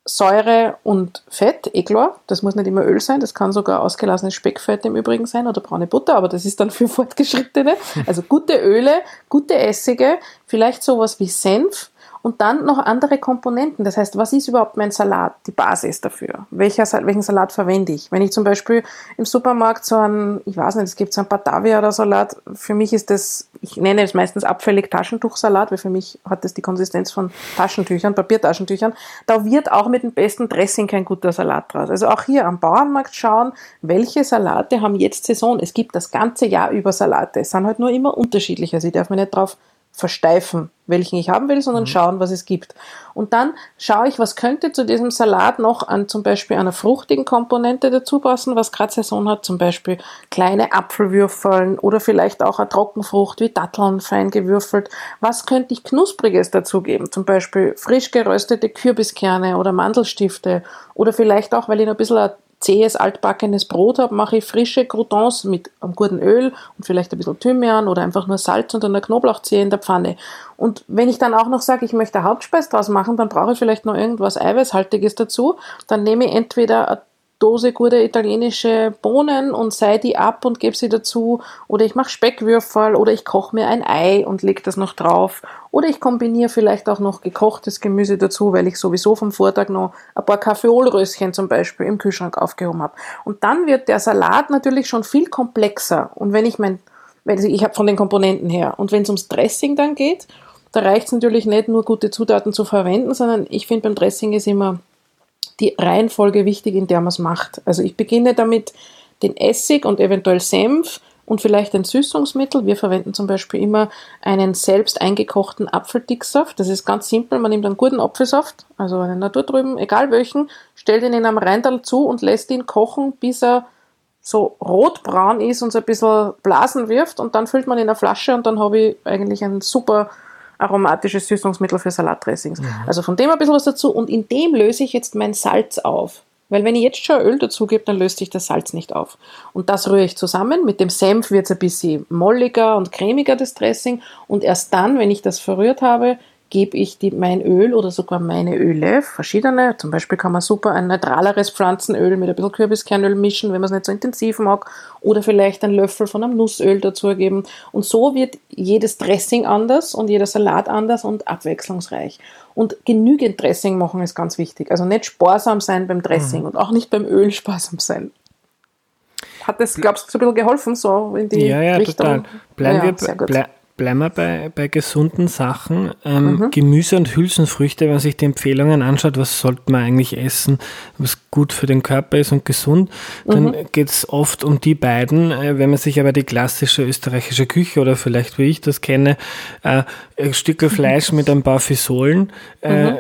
S2: Säure und Fett, eh klar. Das muss nicht immer Öl sein, das kann sogar ausgelassenes Speckfett im Übrigen sein oder braune Butter, aber das ist dann für Fortgeschrittene. Also gute Öle, gute Essige, vielleicht sowas wie Senf, und dann noch andere Komponenten. Das heißt, was ist überhaupt mein Salat, die Basis dafür? Welcher, welchen Salat verwende ich? Wenn ich zum Beispiel im Supermarkt so einen, ich weiß nicht, es gibt so einen Batavia oder Salat, für mich ist das, ich nenne es meistens abfällig Taschentuchsalat, weil für mich hat das die Konsistenz von Taschentüchern, Papiertaschentüchern. Da wird auch mit dem besten Dressing kein guter Salat draus. Also auch hier am Bauernmarkt schauen, welche Salate haben jetzt Saison. Es gibt das ganze Jahr über Salate. Es sind halt nur immer unterschiedlich. Also ich darf mich nicht drauf versteifen, welchen ich haben will, sondern mhm. schauen, was es gibt. Und dann schaue ich, was könnte zu diesem Salat noch an zum Beispiel einer fruchtigen Komponente dazu passen, was gerade Saison hat, zum Beispiel kleine Apfelwürfeln oder vielleicht auch eine Trockenfrucht wie Datteln fein gewürfelt. Was könnte ich Knuspriges dazugeben? Zum Beispiel frisch geröstete Kürbiskerne oder Mandelstifte oder vielleicht auch, weil ich noch ein bisschen zähes, altbackenes Brot habe, mache ich frische Croutons mit einem guten Öl und vielleicht ein bisschen Thymian oder einfach nur Salz und einer Knoblauchzehe in der Pfanne. Und wenn ich dann auch noch sage, ich möchte Hauptspeis draus machen, dann brauche ich vielleicht noch irgendwas Eiweißhaltiges dazu. Dann nehme ich entweder Dose gute italienische Bohnen und sei die ab und gebe sie dazu. Oder ich mache Speckwürfel oder ich koche mir ein Ei und lege das noch drauf. Oder ich kombiniere vielleicht auch noch gekochtes Gemüse dazu, weil ich sowieso vom Vortag noch ein paar Kaffeolröschen zum Beispiel im Kühlschrank aufgehoben habe. Und dann wird der Salat natürlich schon viel komplexer. Und wenn ich mein, ich habe von den Komponenten her. Und wenn es ums Dressing dann geht, da reicht es natürlich nicht nur gute Zutaten zu verwenden, sondern ich finde beim Dressing ist immer die Reihenfolge wichtig, in der man es macht. Also ich beginne damit den Essig und eventuell Senf und vielleicht ein Süßungsmittel. Wir verwenden zum Beispiel immer einen selbst eingekochten Apfeldicksaft. Das ist ganz simpel. Man nimmt einen guten Apfelsaft, also einen Naturtrüben, egal welchen, stellt ihn in einem Reindal zu und lässt ihn kochen, bis er so rotbraun ist und so ein bisschen Blasen wirft und dann füllt man in eine Flasche und dann habe ich eigentlich einen super aromatisches Süßungsmittel für Salatdressings. Mhm. Also von dem ein bisschen was dazu und in dem löse ich jetzt mein Salz auf. Weil wenn ich jetzt schon Öl dazu gebe, dann löst sich das Salz nicht auf. Und das rühre ich zusammen. Mit dem Senf wird es ein bisschen molliger und cremiger, das Dressing. Und erst dann, wenn ich das verrührt habe, gebe ich die, mein Öl oder sogar meine Öle, verschiedene. Zum Beispiel kann man super ein neutraleres Pflanzenöl mit ein bisschen Kürbiskernöl mischen, wenn man es nicht so intensiv mag. Oder vielleicht einen Löffel von einem Nussöl dazugeben. Und so wird jedes Dressing anders und jeder Salat anders und abwechslungsreich. Und genügend Dressing machen ist ganz wichtig. Also nicht sparsam sein beim Dressing mhm. und auch nicht beim Öl sparsam sein. Hat das, glaubst du, so ein bisschen geholfen, so in die
S1: ja, ja,
S2: Richtung?
S1: Total. Bleiben, ja, wir, ble Bleiben wir bei, bei gesunden Sachen. Ähm, mhm. Gemüse und Hülsenfrüchte, wenn man sich die Empfehlungen anschaut, was sollte man eigentlich essen, was gut für den Körper ist und gesund, dann mhm. geht es oft um die beiden. Äh, wenn man sich aber die klassische österreichische Küche oder vielleicht wie ich das kenne, äh, ein Stück Fleisch mit ein paar Fisolen, äh, mhm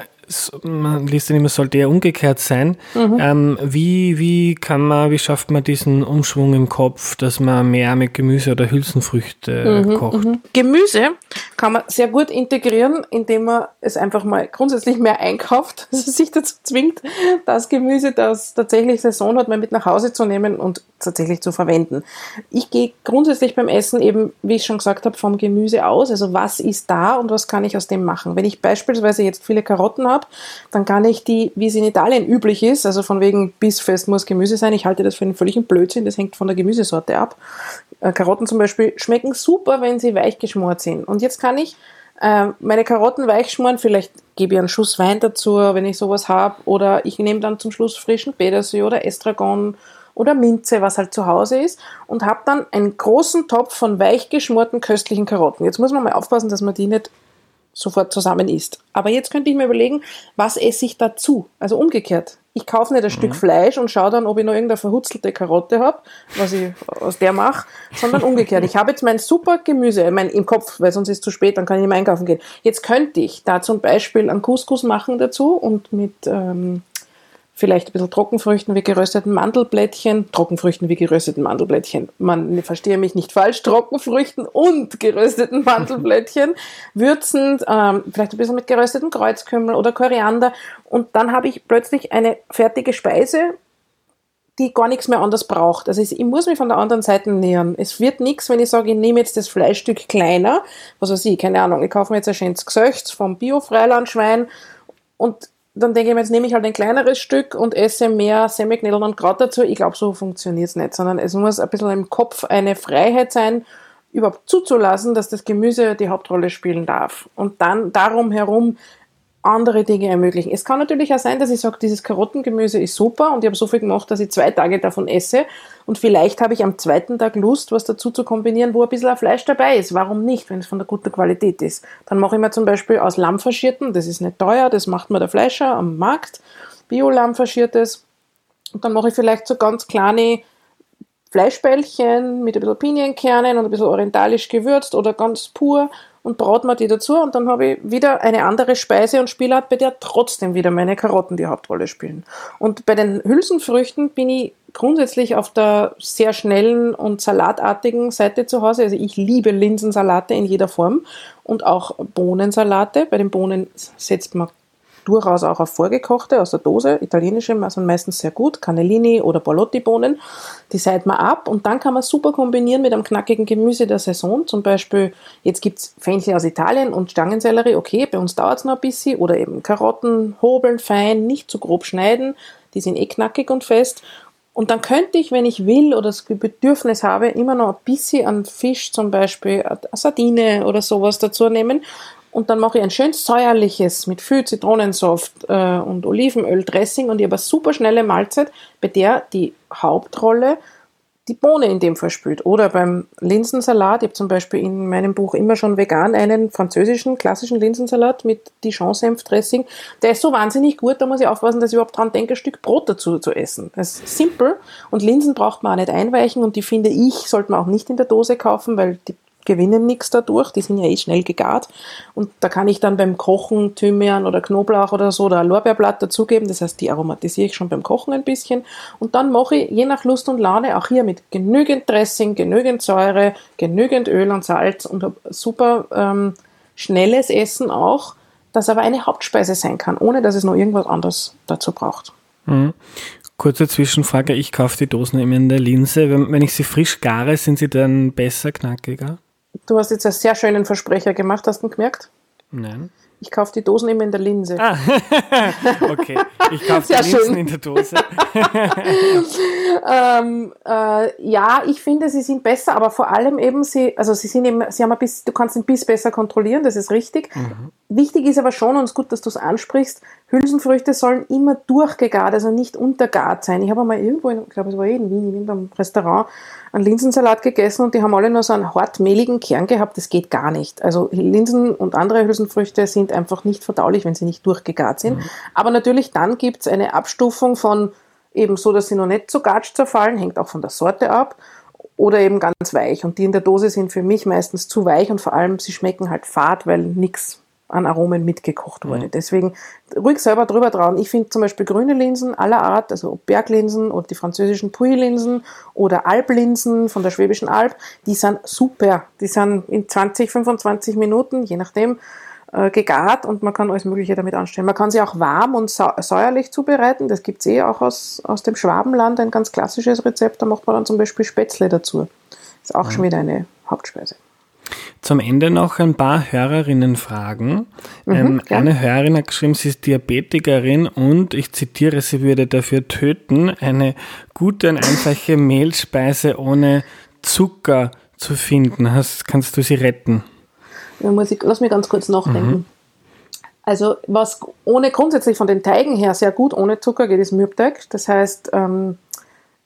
S1: man liest dann immer, sollte eher umgekehrt sein. Mhm. Ähm, wie, wie kann man, wie schafft man diesen Umschwung im Kopf, dass man mehr mit Gemüse oder Hülsenfrüchte mhm, kocht? Mhm.
S2: Gemüse kann man sehr gut integrieren, indem man es einfach mal grundsätzlich mehr einkauft, also sich dazu zwingt, das Gemüse, das tatsächlich Saison hat, mal mit nach Hause zu nehmen und tatsächlich zu verwenden. Ich gehe grundsätzlich beim Essen eben, wie ich schon gesagt habe, vom Gemüse aus. Also was ist da und was kann ich aus dem machen? Wenn ich beispielsweise jetzt viele Karotten habe, dann kann ich die, wie es in Italien üblich ist, also von wegen bissfest muss Gemüse sein. Ich halte das für einen völligen Blödsinn. Das hängt von der Gemüsesorte ab. Äh, Karotten zum Beispiel schmecken super, wenn sie weich geschmort sind. Und jetzt kann ich äh, meine Karotten weich schmoren, vielleicht gebe ich einen Schuss Wein dazu, wenn ich sowas habe, oder ich nehme dann zum Schluss frischen Petersilie oder Estragon oder Minze, was halt zu Hause ist, und habe dann einen großen Topf von weich geschmorten köstlichen Karotten. Jetzt muss man mal aufpassen, dass man die nicht sofort zusammen isst. Aber jetzt könnte ich mir überlegen, was esse ich dazu? Also umgekehrt. Ich kaufe nicht ein mhm. Stück Fleisch und schaue dann, ob ich noch irgendeine verhutzelte Karotte habe, was ich aus der mache, sondern umgekehrt. Ich habe jetzt mein super Gemüse mein, im Kopf, weil sonst ist es zu spät, dann kann ich nicht mehr einkaufen gehen. Jetzt könnte ich da zum Beispiel einen Couscous machen dazu und mit ähm, vielleicht ein bisschen Trockenfrüchten wie gerösteten Mandelblättchen, Trockenfrüchten wie gerösteten Mandelblättchen. Man verstehe mich nicht falsch, Trockenfrüchten und gerösteten Mandelblättchen, würzend, ähm, vielleicht ein bisschen mit gerösteten Kreuzkümmel oder Koriander und dann habe ich plötzlich eine fertige Speise, die gar nichts mehr anders braucht. Also ich muss mich von der anderen Seite nähern. Es wird nichts, wenn ich sage, ich nehme jetzt das Fleischstück kleiner, was weiß ich, keine Ahnung, ich kaufe mir jetzt ein schönes Gesöchts vom Bio-Freilandschwein und dann denke ich mir, jetzt nehme ich halt ein kleineres Stück und esse mehr Semmelknödel und Kraut dazu. Ich glaube, so funktioniert es nicht, sondern es muss ein bisschen im Kopf eine Freiheit sein, überhaupt zuzulassen, dass das Gemüse die Hauptrolle spielen darf. Und dann darum herum andere Dinge ermöglichen. Es kann natürlich auch sein, dass ich sage, dieses Karottengemüse ist super und ich habe so viel gemacht, dass ich zwei Tage davon esse und vielleicht habe ich am zweiten Tag Lust, was dazu zu kombinieren, wo ein bisschen Fleisch dabei ist. Warum nicht, wenn es von der guten Qualität ist? Dann mache ich mir zum Beispiel aus Lamm verschierten, das ist nicht teuer, das macht mir der Fleischer am Markt, Bio-Lamm verschiertes und dann mache ich vielleicht so ganz kleine Fleischbällchen mit ein bisschen Pinienkernen und ein bisschen orientalisch gewürzt oder ganz pur und braut mir die dazu und dann habe ich wieder eine andere Speise und Spielart, bei der trotzdem wieder meine Karotten die Hauptrolle spielen. Und bei den Hülsenfrüchten bin ich grundsätzlich auf der sehr schnellen und salatartigen Seite zu Hause. Also ich liebe Linsensalate in jeder Form und auch Bohnensalate. Bei den Bohnen setzt man durchaus auch auf vorgekochte aus der Dose. Italienische sind meistens sehr gut, Cannellini oder Borlotti-Bohnen. Die seit man ab und dann kann man super kombinieren mit einem knackigen Gemüse der Saison. Zum Beispiel, jetzt gibt es Fenchel aus Italien und Stangensellerie. Okay, bei uns dauert es noch ein bisschen. Oder eben Karotten hobeln, fein, nicht zu grob schneiden. Die sind eh knackig und fest. Und dann könnte ich, wenn ich will oder das Bedürfnis habe, immer noch ein bisschen an Fisch, zum Beispiel eine Sardine oder sowas dazu nehmen und dann mache ich ein schönes säuerliches mit viel Zitronensaft äh, und Olivenöl-Dressing und ich habe eine super schnelle Mahlzeit, bei der die Hauptrolle die Bohne in dem Fall spielt. Oder beim Linsensalat, ich habe zum Beispiel in meinem Buch immer schon vegan einen französischen klassischen Linsensalat mit Dijon-Senf-Dressing. Der ist so wahnsinnig gut, da muss ich aufpassen, dass ich überhaupt dran denke, ein Stück Brot dazu zu essen. Das ist simpel und Linsen braucht man auch nicht einweichen und die finde ich, sollte man auch nicht in der Dose kaufen, weil die gewinnen nichts dadurch, die sind ja eh schnell gegart. Und da kann ich dann beim Kochen Thymian oder Knoblauch oder so oder Lorbeerblatt dazugeben. Das heißt, die aromatisiere ich schon beim Kochen ein bisschen. Und dann mache ich je nach Lust und Laune auch hier mit genügend Dressing, genügend Säure, genügend Öl und Salz und super ähm, schnelles Essen auch, das aber eine Hauptspeise sein kann, ohne dass es noch irgendwas anderes dazu braucht.
S1: Mhm. Kurze Zwischenfrage, ich kaufe die Dosen immer in der Linse. Wenn, wenn ich sie frisch gare, sind sie dann besser, knackiger?
S2: Du hast jetzt einen sehr schönen Versprecher gemacht, hast du gemerkt?
S1: Nein.
S2: Ich kaufe die Dosen immer in der Linse.
S1: Ah, okay. Ich kaufe die Linsen schön. in der Dose.
S2: ähm, äh, ja, ich finde, sie sind besser, aber vor allem eben sie, also sie sind eben, sie haben ein bisschen, du kannst den Biss besser kontrollieren, das ist richtig. Mhm. Wichtig ist aber schon, und es ist gut, dass du es ansprichst, Hülsenfrüchte sollen immer durchgegart, also nicht untergart sein. Ich habe einmal irgendwo, in, ich glaube, es war eh in Wien, in irgendeinem Restaurant, einen Linsensalat gegessen und die haben alle nur so einen hart mehligen Kern gehabt. Das geht gar nicht. Also Linsen und andere Hülsenfrüchte sind einfach nicht verdaulich, wenn sie nicht durchgegart sind. Mhm. Aber natürlich dann gibt es eine Abstufung von eben so, dass sie noch nicht so gatsch zerfallen, hängt auch von der Sorte ab oder eben ganz weich. Und die in der Dose sind für mich meistens zu weich und vor allem sie schmecken halt fad, weil nichts an Aromen mitgekocht wurde. Mhm. Deswegen ruhig selber drüber trauen. Ich finde zum Beispiel grüne Linsen aller Art, also Berglinsen oder die französischen Puy-Linsen oder Alblinsen von der Schwäbischen Alb, die sind super. Die sind in 20, 25 Minuten, je nachdem, äh, gegart und man kann alles Mögliche damit anstellen. Man kann sie auch warm und säuerlich zubereiten. Das gibt es eh auch aus, aus dem Schwabenland, ein ganz klassisches Rezept. Da macht man dann zum Beispiel Spätzle dazu. Ist auch mhm. schon wieder eine Hauptspeise.
S1: Zum Ende noch ein paar Hörerinnenfragen. Mhm, ähm, eine Hörerin hat geschrieben, sie ist Diabetikerin und ich zitiere, sie würde dafür töten, eine gute und einfache Mehlspeise ohne Zucker zu finden. Hast, kannst du sie retten?
S2: Ja, muss ich, lass mich ganz kurz nachdenken. Mhm. Also was ohne grundsätzlich von den Teigen her sehr gut ohne Zucker geht, ist Mürbteig. Das heißt, ähm,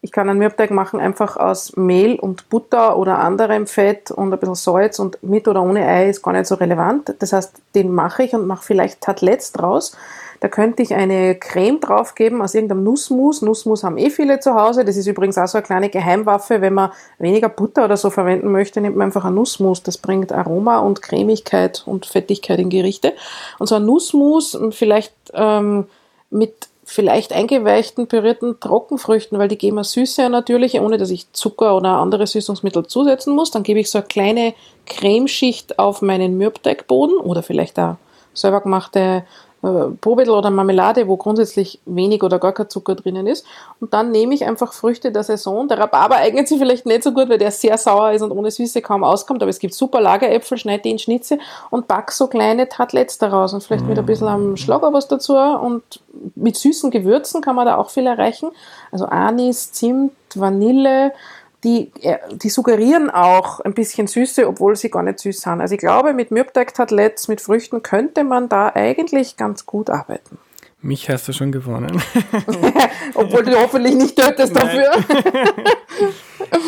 S2: ich kann einen Mürbteig machen einfach aus Mehl und Butter oder anderem Fett und ein bisschen Salz und mit oder ohne Ei ist gar nicht so relevant. Das heißt, den mache ich und mache vielleicht Tatlets draus. Da könnte ich eine Creme draufgeben aus irgendeinem Nussmus. Nussmus haben eh viele zu Hause. Das ist übrigens auch so eine kleine Geheimwaffe. Wenn man weniger Butter oder so verwenden möchte, nimmt man einfach ein Nussmus. Das bringt Aroma und Cremigkeit und Fettigkeit in Gerichte. Und so ein Nussmus vielleicht ähm, mit vielleicht eingeweichten, pürierten Trockenfrüchten, weil die geben eine Süße natürlich, ohne dass ich Zucker oder andere Süßungsmittel zusetzen muss. Dann gebe ich so eine kleine Cremeschicht auf meinen Mürbteigboden oder vielleicht auch selber gemachte äh, Probedel oder Marmelade, wo grundsätzlich wenig oder gar kein Zucker drinnen ist. Und dann nehme ich einfach Früchte der Saison. Der Rhabarber eignet sich vielleicht nicht so gut, weil der sehr sauer ist und ohne Süße kaum auskommt, aber es gibt super Lageräpfel, schneide die in Schnitze und back so kleine Tatlets daraus und vielleicht mit ein bisschen am Schlager was dazu und mit süßen Gewürzen kann man da auch viel erreichen. Also Anis, Zimt, Vanille, die, äh, die suggerieren auch ein bisschen Süße, obwohl sie gar nicht süß sind. Also ich glaube, mit Mürbteig-Tatlets, mit Früchten könnte man da eigentlich ganz gut arbeiten.
S1: Mich hast du schon gewonnen.
S2: obwohl du hoffentlich nicht tötest dafür.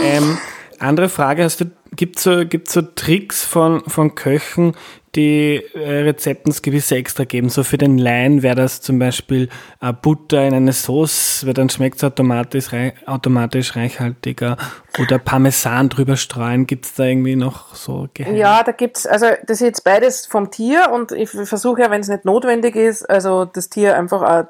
S1: ähm, andere Frage, hast du, gibt es so, gibt's so Tricks von, von Köchen, die äh, Rezepten gewisse extra geben. So für den Laien wäre das zum Beispiel äh, Butter in eine Sauce, weil dann schmeckt es automatisch, automatisch reichhaltiger. Oder Parmesan drüber streuen. Gibt es da irgendwie noch so
S2: Geheimnisse? Ja, da gibt's also das ist jetzt beides vom Tier und ich versuche ja, wenn es nicht notwendig ist, also das Tier einfach auch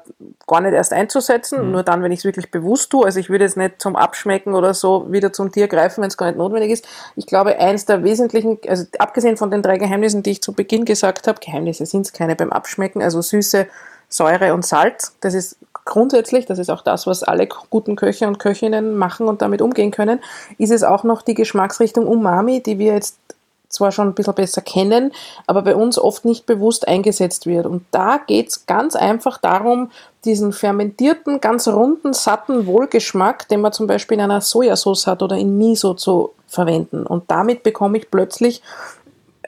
S2: gar nicht erst einzusetzen, mhm. nur dann, wenn ich es wirklich bewusst tue. Also ich würde es nicht zum Abschmecken oder so wieder zum Tier greifen, wenn es gar nicht notwendig ist. Ich glaube, eins der wesentlichen, also abgesehen von den drei Geheimnissen, die ich Beginn gesagt habe, Geheimnisse sind es keine beim Abschmecken, also Süße, Säure und Salz. Das ist grundsätzlich, das ist auch das, was alle guten Köche und Köchinnen machen und damit umgehen können, ist es auch noch die Geschmacksrichtung Umami, die wir jetzt zwar schon ein bisschen besser kennen, aber bei uns oft nicht bewusst eingesetzt wird. Und da geht es ganz einfach darum, diesen fermentierten, ganz runden, satten Wohlgeschmack, den man zum Beispiel in einer Sojasauce hat oder in Miso zu verwenden. Und damit bekomme ich plötzlich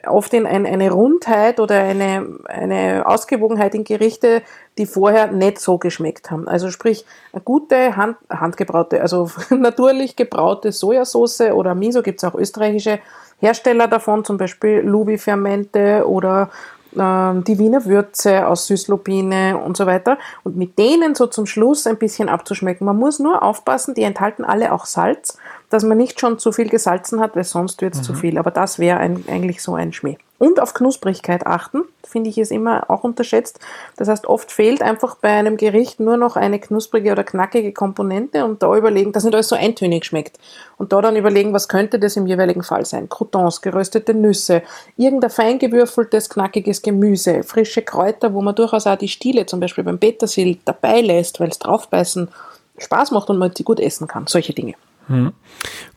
S2: oft in ein, eine Rundheit oder eine, eine Ausgewogenheit in Gerichte, die vorher nicht so geschmeckt haben. Also sprich, eine gute Hand, handgebraute, also natürlich gebraute Sojasauce oder Miso, gibt es auch österreichische Hersteller davon, zum Beispiel Lubi Fermente oder ähm, die Wiener Würze aus Süßlupine und so weiter. Und mit denen so zum Schluss ein bisschen abzuschmecken. Man muss nur aufpassen, die enthalten alle auch Salz, dass man nicht schon zu viel gesalzen hat, weil sonst wird es mhm. zu viel. Aber das wäre eigentlich so ein Schmäh und auf Knusprigkeit achten, finde ich ist immer auch unterschätzt. Das heißt, oft fehlt einfach bei einem Gericht nur noch eine knusprige oder knackige Komponente und da überlegen, dass nicht alles so eintönig schmeckt. Und da dann überlegen, was könnte das im jeweiligen Fall sein? Croutons, geröstete Nüsse, irgendein fein gewürfeltes, knackiges Gemüse, frische Kräuter, wo man durchaus auch die Stiele zum Beispiel beim Petersil dabei lässt, weil es draufbeißen Spaß macht und man sie gut essen kann. Solche Dinge.
S1: Hm.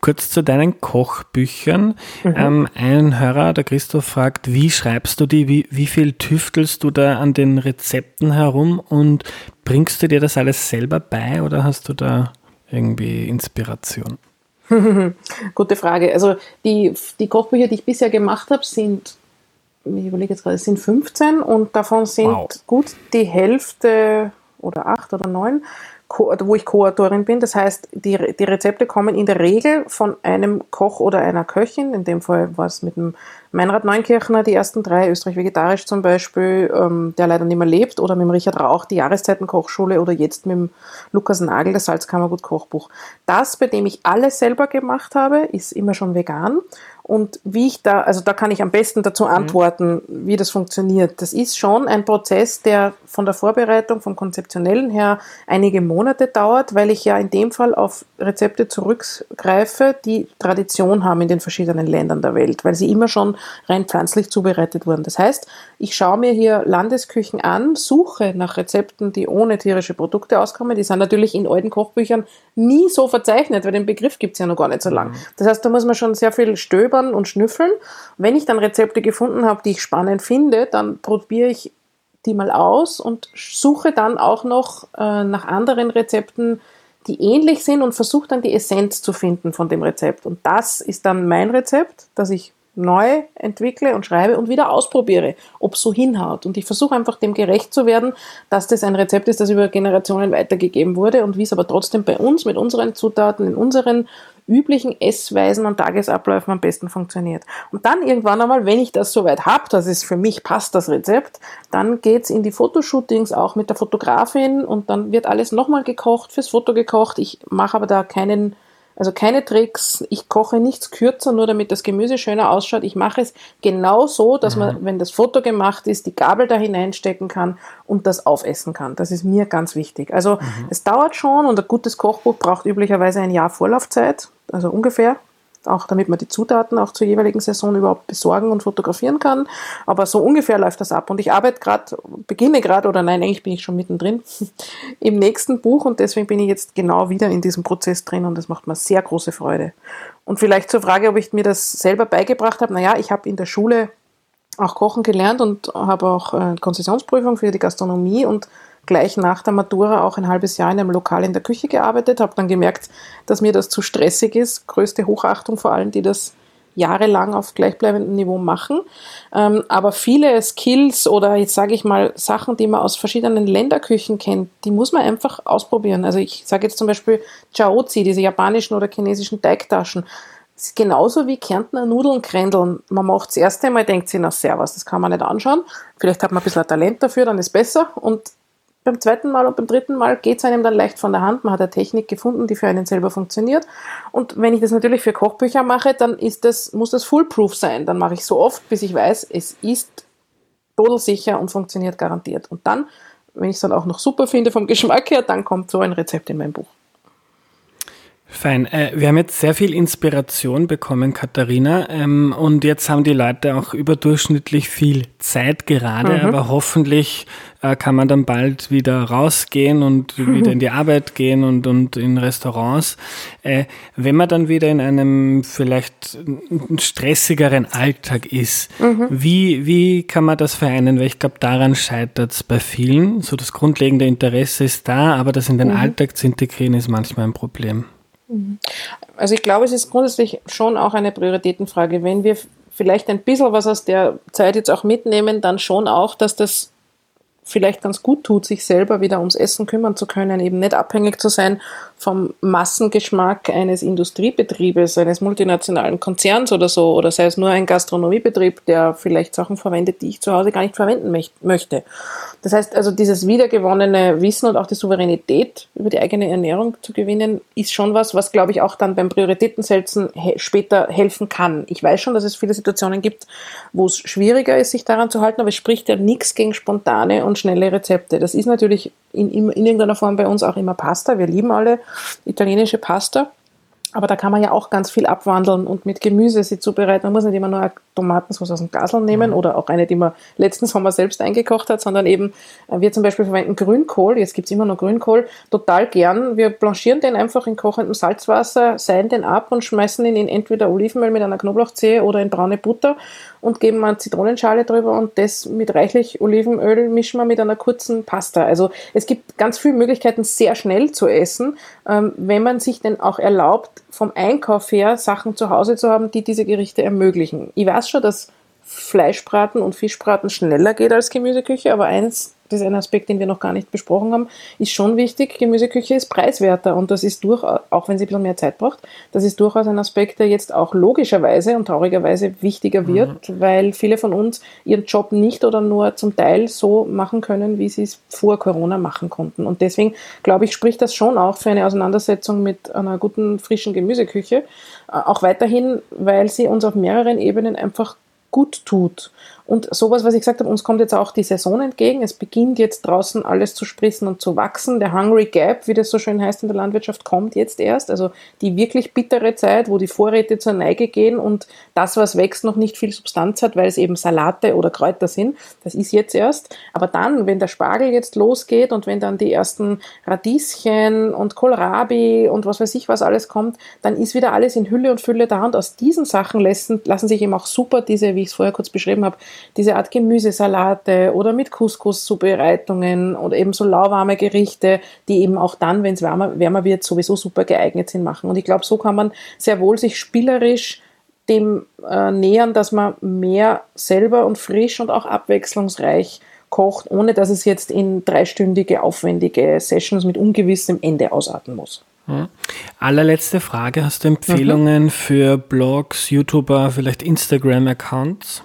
S1: Kurz zu deinen Kochbüchern. Mhm. Ähm, ein Hörer, der Christoph, fragt, wie schreibst du die? Wie, wie viel tüftelst du da an den Rezepten herum und bringst du dir das alles selber bei oder hast du da irgendwie Inspiration?
S2: Gute Frage. Also die, die Kochbücher, die ich bisher gemacht habe, sind, ich überlege jetzt gerade, sind 15 und davon sind wow. gut die Hälfte oder acht oder neun wo ich Co-Autorin bin. Das heißt, die, die Rezepte kommen in der Regel von einem Koch oder einer Köchin. In dem Fall war es mit dem Meinrad Neunkirchner, die ersten drei, Österreich Vegetarisch zum Beispiel, ähm, der leider nicht mehr lebt, oder mit dem Richard Rauch, die Jahreszeitenkochschule, oder jetzt mit dem Lukas Nagel, das Salzkammergut Kochbuch. Das, bei dem ich alles selber gemacht habe, ist immer schon vegan. Und wie ich da, also da kann ich am besten dazu mhm. antworten, mhm. wie das funktioniert. Das ist schon ein Prozess, der von der Vorbereitung, vom Konzeptionellen her einige Monate dauert, weil ich ja in dem Fall auf Rezepte zurückgreife, die Tradition haben in den verschiedenen Ländern der Welt, weil sie immer schon rein pflanzlich zubereitet wurden. Das heißt, ich schaue mir hier Landesküchen an, suche nach Rezepten, die ohne tierische Produkte auskommen. Die sind natürlich in alten Kochbüchern nie so verzeichnet, weil den Begriff gibt es ja noch gar nicht so lang. Mhm. Das heißt, da muss man schon sehr viel stöbern stöbern und schnüffeln. Wenn ich dann Rezepte gefunden habe, die ich spannend finde, dann probiere ich die mal aus und suche dann auch noch äh, nach anderen Rezepten, die ähnlich sind und versuche dann die Essenz zu finden von dem Rezept. Und das ist dann mein Rezept, das ich neu entwickle und schreibe und wieder ausprobiere, ob es so hinhaut. Und ich versuche einfach dem gerecht zu werden, dass das ein Rezept ist, das über Generationen weitergegeben wurde und wie es aber trotzdem bei uns mit unseren Zutaten, in unseren üblichen Essweisen und Tagesabläufen am besten funktioniert. Und dann irgendwann einmal, wenn ich das soweit habe, dass es für mich passt, das Rezept, dann geht's in die Fotoshootings auch mit der Fotografin und dann wird alles nochmal gekocht, fürs Foto gekocht. Ich mache aber da keinen also keine Tricks, ich koche nichts kürzer, nur damit das Gemüse schöner ausschaut. Ich mache es genau so, dass man, mhm. wenn das Foto gemacht ist, die Gabel da hineinstecken kann und das aufessen kann. Das ist mir ganz wichtig. Also mhm. es dauert schon und ein gutes Kochbuch braucht üblicherweise ein Jahr Vorlaufzeit, also ungefähr auch damit man die Zutaten auch zur jeweiligen Saison überhaupt besorgen und fotografieren kann. Aber so ungefähr läuft das ab. Und ich arbeite gerade, beginne gerade, oder nein, eigentlich bin ich schon mittendrin, im nächsten Buch und deswegen bin ich jetzt genau wieder in diesem Prozess drin und das macht mir sehr große Freude. Und vielleicht zur Frage, ob ich mir das selber beigebracht habe. Naja, ich habe in der Schule auch Kochen gelernt und habe auch äh, Konzessionsprüfung für die Gastronomie und gleich nach der Matura auch ein halbes Jahr in einem Lokal in der Küche gearbeitet, habe dann gemerkt, dass mir das zu stressig ist. Größte Hochachtung vor allen, die das jahrelang auf gleichbleibendem Niveau machen. Ähm, aber viele Skills oder jetzt sage ich mal Sachen, die man aus verschiedenen Länderküchen kennt, die muss man einfach ausprobieren. Also ich sage jetzt zum Beispiel Chaozi, diese japanischen oder chinesischen Teigtaschen ist genauso wie Kärntner Nudeln krändeln. Man macht das erste Mal, denkt sich, na servus, das kann man nicht anschauen. Vielleicht hat man ein bisschen Talent dafür, dann ist besser. Und beim zweiten Mal und beim dritten Mal geht es einem dann leicht von der Hand. Man hat eine Technik gefunden, die für einen selber funktioniert. Und wenn ich das natürlich für Kochbücher mache, dann ist das, muss das foolproof sein. Dann mache ich so oft, bis ich weiß, es ist bodelsicher und funktioniert garantiert. Und dann, wenn ich es dann auch noch super finde vom Geschmack her, dann kommt so ein Rezept in mein Buch.
S1: Fein. Äh, wir haben jetzt sehr viel Inspiration bekommen, Katharina. Ähm, und jetzt haben die Leute auch überdurchschnittlich viel Zeit gerade, mhm. aber hoffentlich äh, kann man dann bald wieder rausgehen und mhm. wieder in die Arbeit gehen und, und in Restaurants. Äh, wenn man dann wieder in einem vielleicht stressigeren Alltag ist, mhm. wie, wie kann man das vereinen? Weil ich glaube, daran scheitert es bei vielen. So das grundlegende Interesse ist da, aber das in den mhm. Alltag zu integrieren ist manchmal ein Problem.
S2: Also ich glaube, es ist grundsätzlich schon auch eine Prioritätenfrage. Wenn wir vielleicht ein bisschen was aus der Zeit jetzt auch mitnehmen, dann schon auch, dass das vielleicht ganz gut tut, sich selber wieder ums Essen kümmern zu können, eben nicht abhängig zu sein vom Massengeschmack eines Industriebetriebes, eines multinationalen Konzerns oder so, oder sei es nur ein Gastronomiebetrieb, der vielleicht Sachen verwendet, die ich zu Hause gar nicht verwenden möchte. Das heißt also, dieses wiedergewonnene Wissen und auch die Souveränität über die eigene Ernährung zu gewinnen, ist schon was, was glaube ich auch dann beim Prioritätensetzen später helfen kann. Ich weiß schon, dass es viele Situationen gibt, wo es schwieriger ist, sich daran zu halten, aber es spricht ja nichts gegen spontane und schnelle Rezepte. Das ist natürlich in, in, in irgendeiner Form bei uns auch immer Pasta. Wir lieben alle italienische Pasta. Aber da kann man ja auch ganz viel abwandeln und mit Gemüse sie zubereiten. Man muss nicht immer nur Tomatensauce aus dem Gasel nehmen mhm. oder auch eine, die man letzten Sommer selbst eingekocht hat, sondern eben, äh, wir zum Beispiel verwenden Grünkohl, jetzt gibt es immer noch Grünkohl, total gern. Wir blanchieren den einfach in kochendem Salzwasser, seien den ab und schmeißen ihn in entweder Olivenöl mit einer Knoblauchzehe oder in braune Butter und geben eine Zitronenschale drüber und das mit reichlich Olivenöl mischen wir mit einer kurzen Pasta. Also es gibt ganz viele Möglichkeiten, sehr schnell zu essen, ähm, wenn man sich denn auch erlaubt, vom Einkauf her Sachen zu Hause zu haben, die diese Gerichte ermöglichen. Ich weiß schon, dass Fleischbraten und Fischbraten schneller geht als Gemüseküche, aber eins das ist ein Aspekt, den wir noch gar nicht besprochen haben, ist schon wichtig. Gemüseküche ist preiswerter und das ist durchaus, auch wenn sie ein bisschen mehr Zeit braucht, das ist durchaus ein Aspekt, der jetzt auch logischerweise und traurigerweise wichtiger wird, mhm. weil viele von uns ihren Job nicht oder nur zum Teil so machen können, wie sie es vor Corona machen konnten. Und deswegen, glaube ich, spricht das schon auch für eine Auseinandersetzung mit einer guten, frischen Gemüseküche. Äh, auch weiterhin, weil sie uns auf mehreren Ebenen einfach gut tut. Und sowas, was ich gesagt habe, uns kommt jetzt auch die Saison entgegen. Es beginnt jetzt draußen alles zu spritzen und zu wachsen. Der Hungry Gap, wie das so schön heißt in der Landwirtschaft, kommt jetzt erst. Also die wirklich bittere Zeit, wo die Vorräte zur Neige gehen und das, was wächst, noch nicht viel Substanz hat, weil es eben Salate oder Kräuter sind. Das ist jetzt erst. Aber dann, wenn der Spargel jetzt losgeht und wenn dann die ersten Radieschen und Kohlrabi und was weiß ich was alles kommt, dann ist wieder alles in Hülle und Fülle da. Und aus diesen Sachen lassen, lassen sich eben auch super diese, wie ich es vorher kurz beschrieben habe, diese Art Gemüsesalate oder mit Couscous-Zubereitungen oder eben so lauwarme Gerichte, die eben auch dann, wenn es wärmer, wärmer wird, sowieso super geeignet sind, machen. Und ich glaube, so kann man sehr wohl sich spielerisch dem äh, nähern, dass man mehr selber und frisch und auch abwechslungsreich kocht, ohne dass es jetzt in dreistündige, aufwendige Sessions mit ungewissem Ende ausarten muss.
S1: Hm. Allerletzte Frage. Hast du Empfehlungen mhm. für Blogs, YouTuber, vielleicht Instagram-Accounts?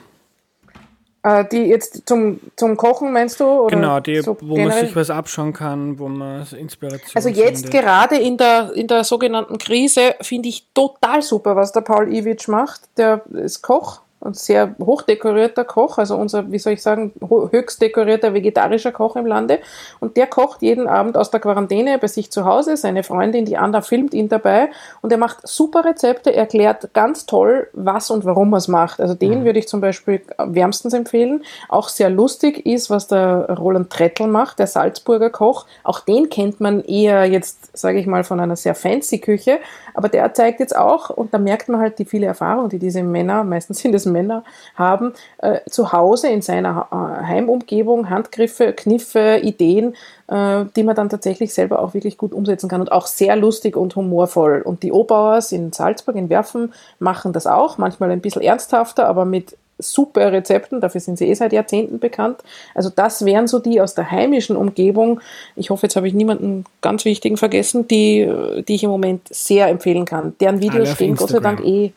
S2: Äh, die jetzt zum, zum Kochen meinst du?
S1: Oder genau, die, so wo generell? man sich was abschauen kann, wo man Inspiration
S2: Also jetzt findet. gerade in der, in der sogenannten Krise finde ich total super, was der Paul Iwitsch macht. Der ist Koch ein sehr hochdekorierter Koch, also unser, wie soll ich sagen, höchst dekorierter vegetarischer Koch im Lande. Und der kocht jeden Abend aus der Quarantäne bei sich zu Hause. Seine Freundin, die Anna, filmt ihn dabei. Und er macht super Rezepte, erklärt ganz toll, was und warum er es macht. Also den mhm. würde ich zum Beispiel wärmstens empfehlen. Auch sehr lustig ist, was der Roland Trettl macht, der Salzburger Koch. Auch den kennt man eher jetzt, sage ich mal, von einer sehr fancy Küche. Aber der zeigt jetzt auch, und da merkt man halt die viele Erfahrung, die diese Männer, meistens sind es Männer haben, äh, zu Hause in seiner äh, Heimumgebung Handgriffe, Kniffe, Ideen, äh, die man dann tatsächlich selber auch wirklich gut umsetzen kann und auch sehr lustig und humorvoll. Und die Obauers in Salzburg, in Werfen, machen das auch, manchmal ein bisschen ernsthafter, aber mit super Rezepten, dafür sind sie eh seit Jahrzehnten bekannt. Also das wären so die aus der heimischen Umgebung. Ich hoffe, jetzt habe ich niemanden ganz wichtigen vergessen, die, die ich im Moment sehr empfehlen kann. Deren Videos stehen Gott sei Dank eh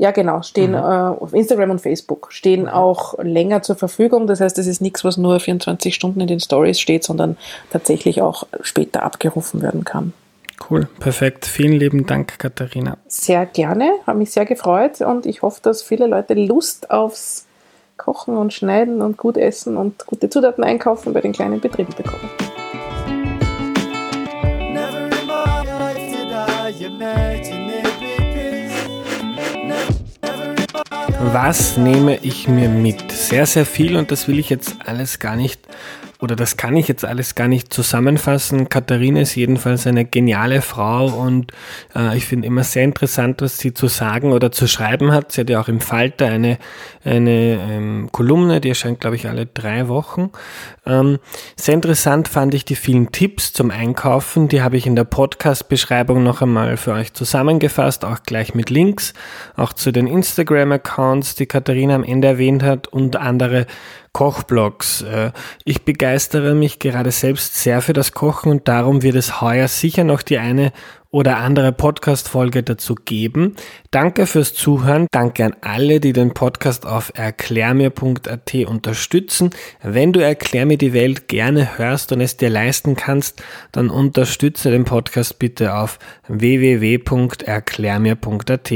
S2: Ja, genau, stehen mhm. äh, auf Instagram und Facebook, stehen mhm. auch länger zur Verfügung. Das heißt, es ist nichts, was nur 24 Stunden in den Stories steht, sondern tatsächlich auch später abgerufen werden kann.
S1: Cool, perfekt. Vielen lieben Dank, Katharina.
S2: Sehr gerne, habe mich sehr gefreut und ich hoffe, dass viele Leute Lust aufs Kochen und Schneiden und gut essen und gute Zutaten einkaufen bei den kleinen Betrieben bekommen.
S1: Was nehme ich mir mit? Sehr, sehr viel und das will ich jetzt alles gar nicht oder das kann ich jetzt alles gar nicht zusammenfassen. Katharina ist jedenfalls eine geniale Frau und äh, ich finde immer sehr interessant, was sie zu sagen oder zu schreiben hat. Sie hat ja auch im Falter eine, eine ähm, Kolumne, die erscheint, glaube ich, alle drei Wochen. Ähm, sehr interessant fand ich die vielen Tipps zum Einkaufen. Die habe ich in der Podcast-Beschreibung noch einmal für euch zusammengefasst, auch gleich mit Links, auch zu den Instagram-Accounts, die Katharina am Ende erwähnt hat und andere Kochblogs. Äh, ich begeistere mich gerade selbst sehr für das Kochen und darum wird es heuer sicher noch die eine oder andere Podcast-Folge dazu geben. Danke fürs Zuhören. Danke an alle, die den Podcast auf erklärmir.at unterstützen. Wenn du Erklär mir die Welt gerne hörst und es dir leisten kannst, dann unterstütze den Podcast bitte auf www.erklärmir.at.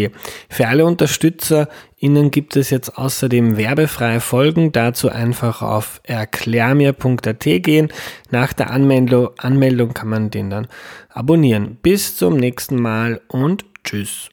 S1: Für alle Unterstützer Ihnen gibt es jetzt außerdem werbefreie Folgen. Dazu einfach auf erklärmir.at gehen. Nach der Anmeldung, Anmeldung kann man den dann abonnieren. Bis zum nächsten Mal und tschüss.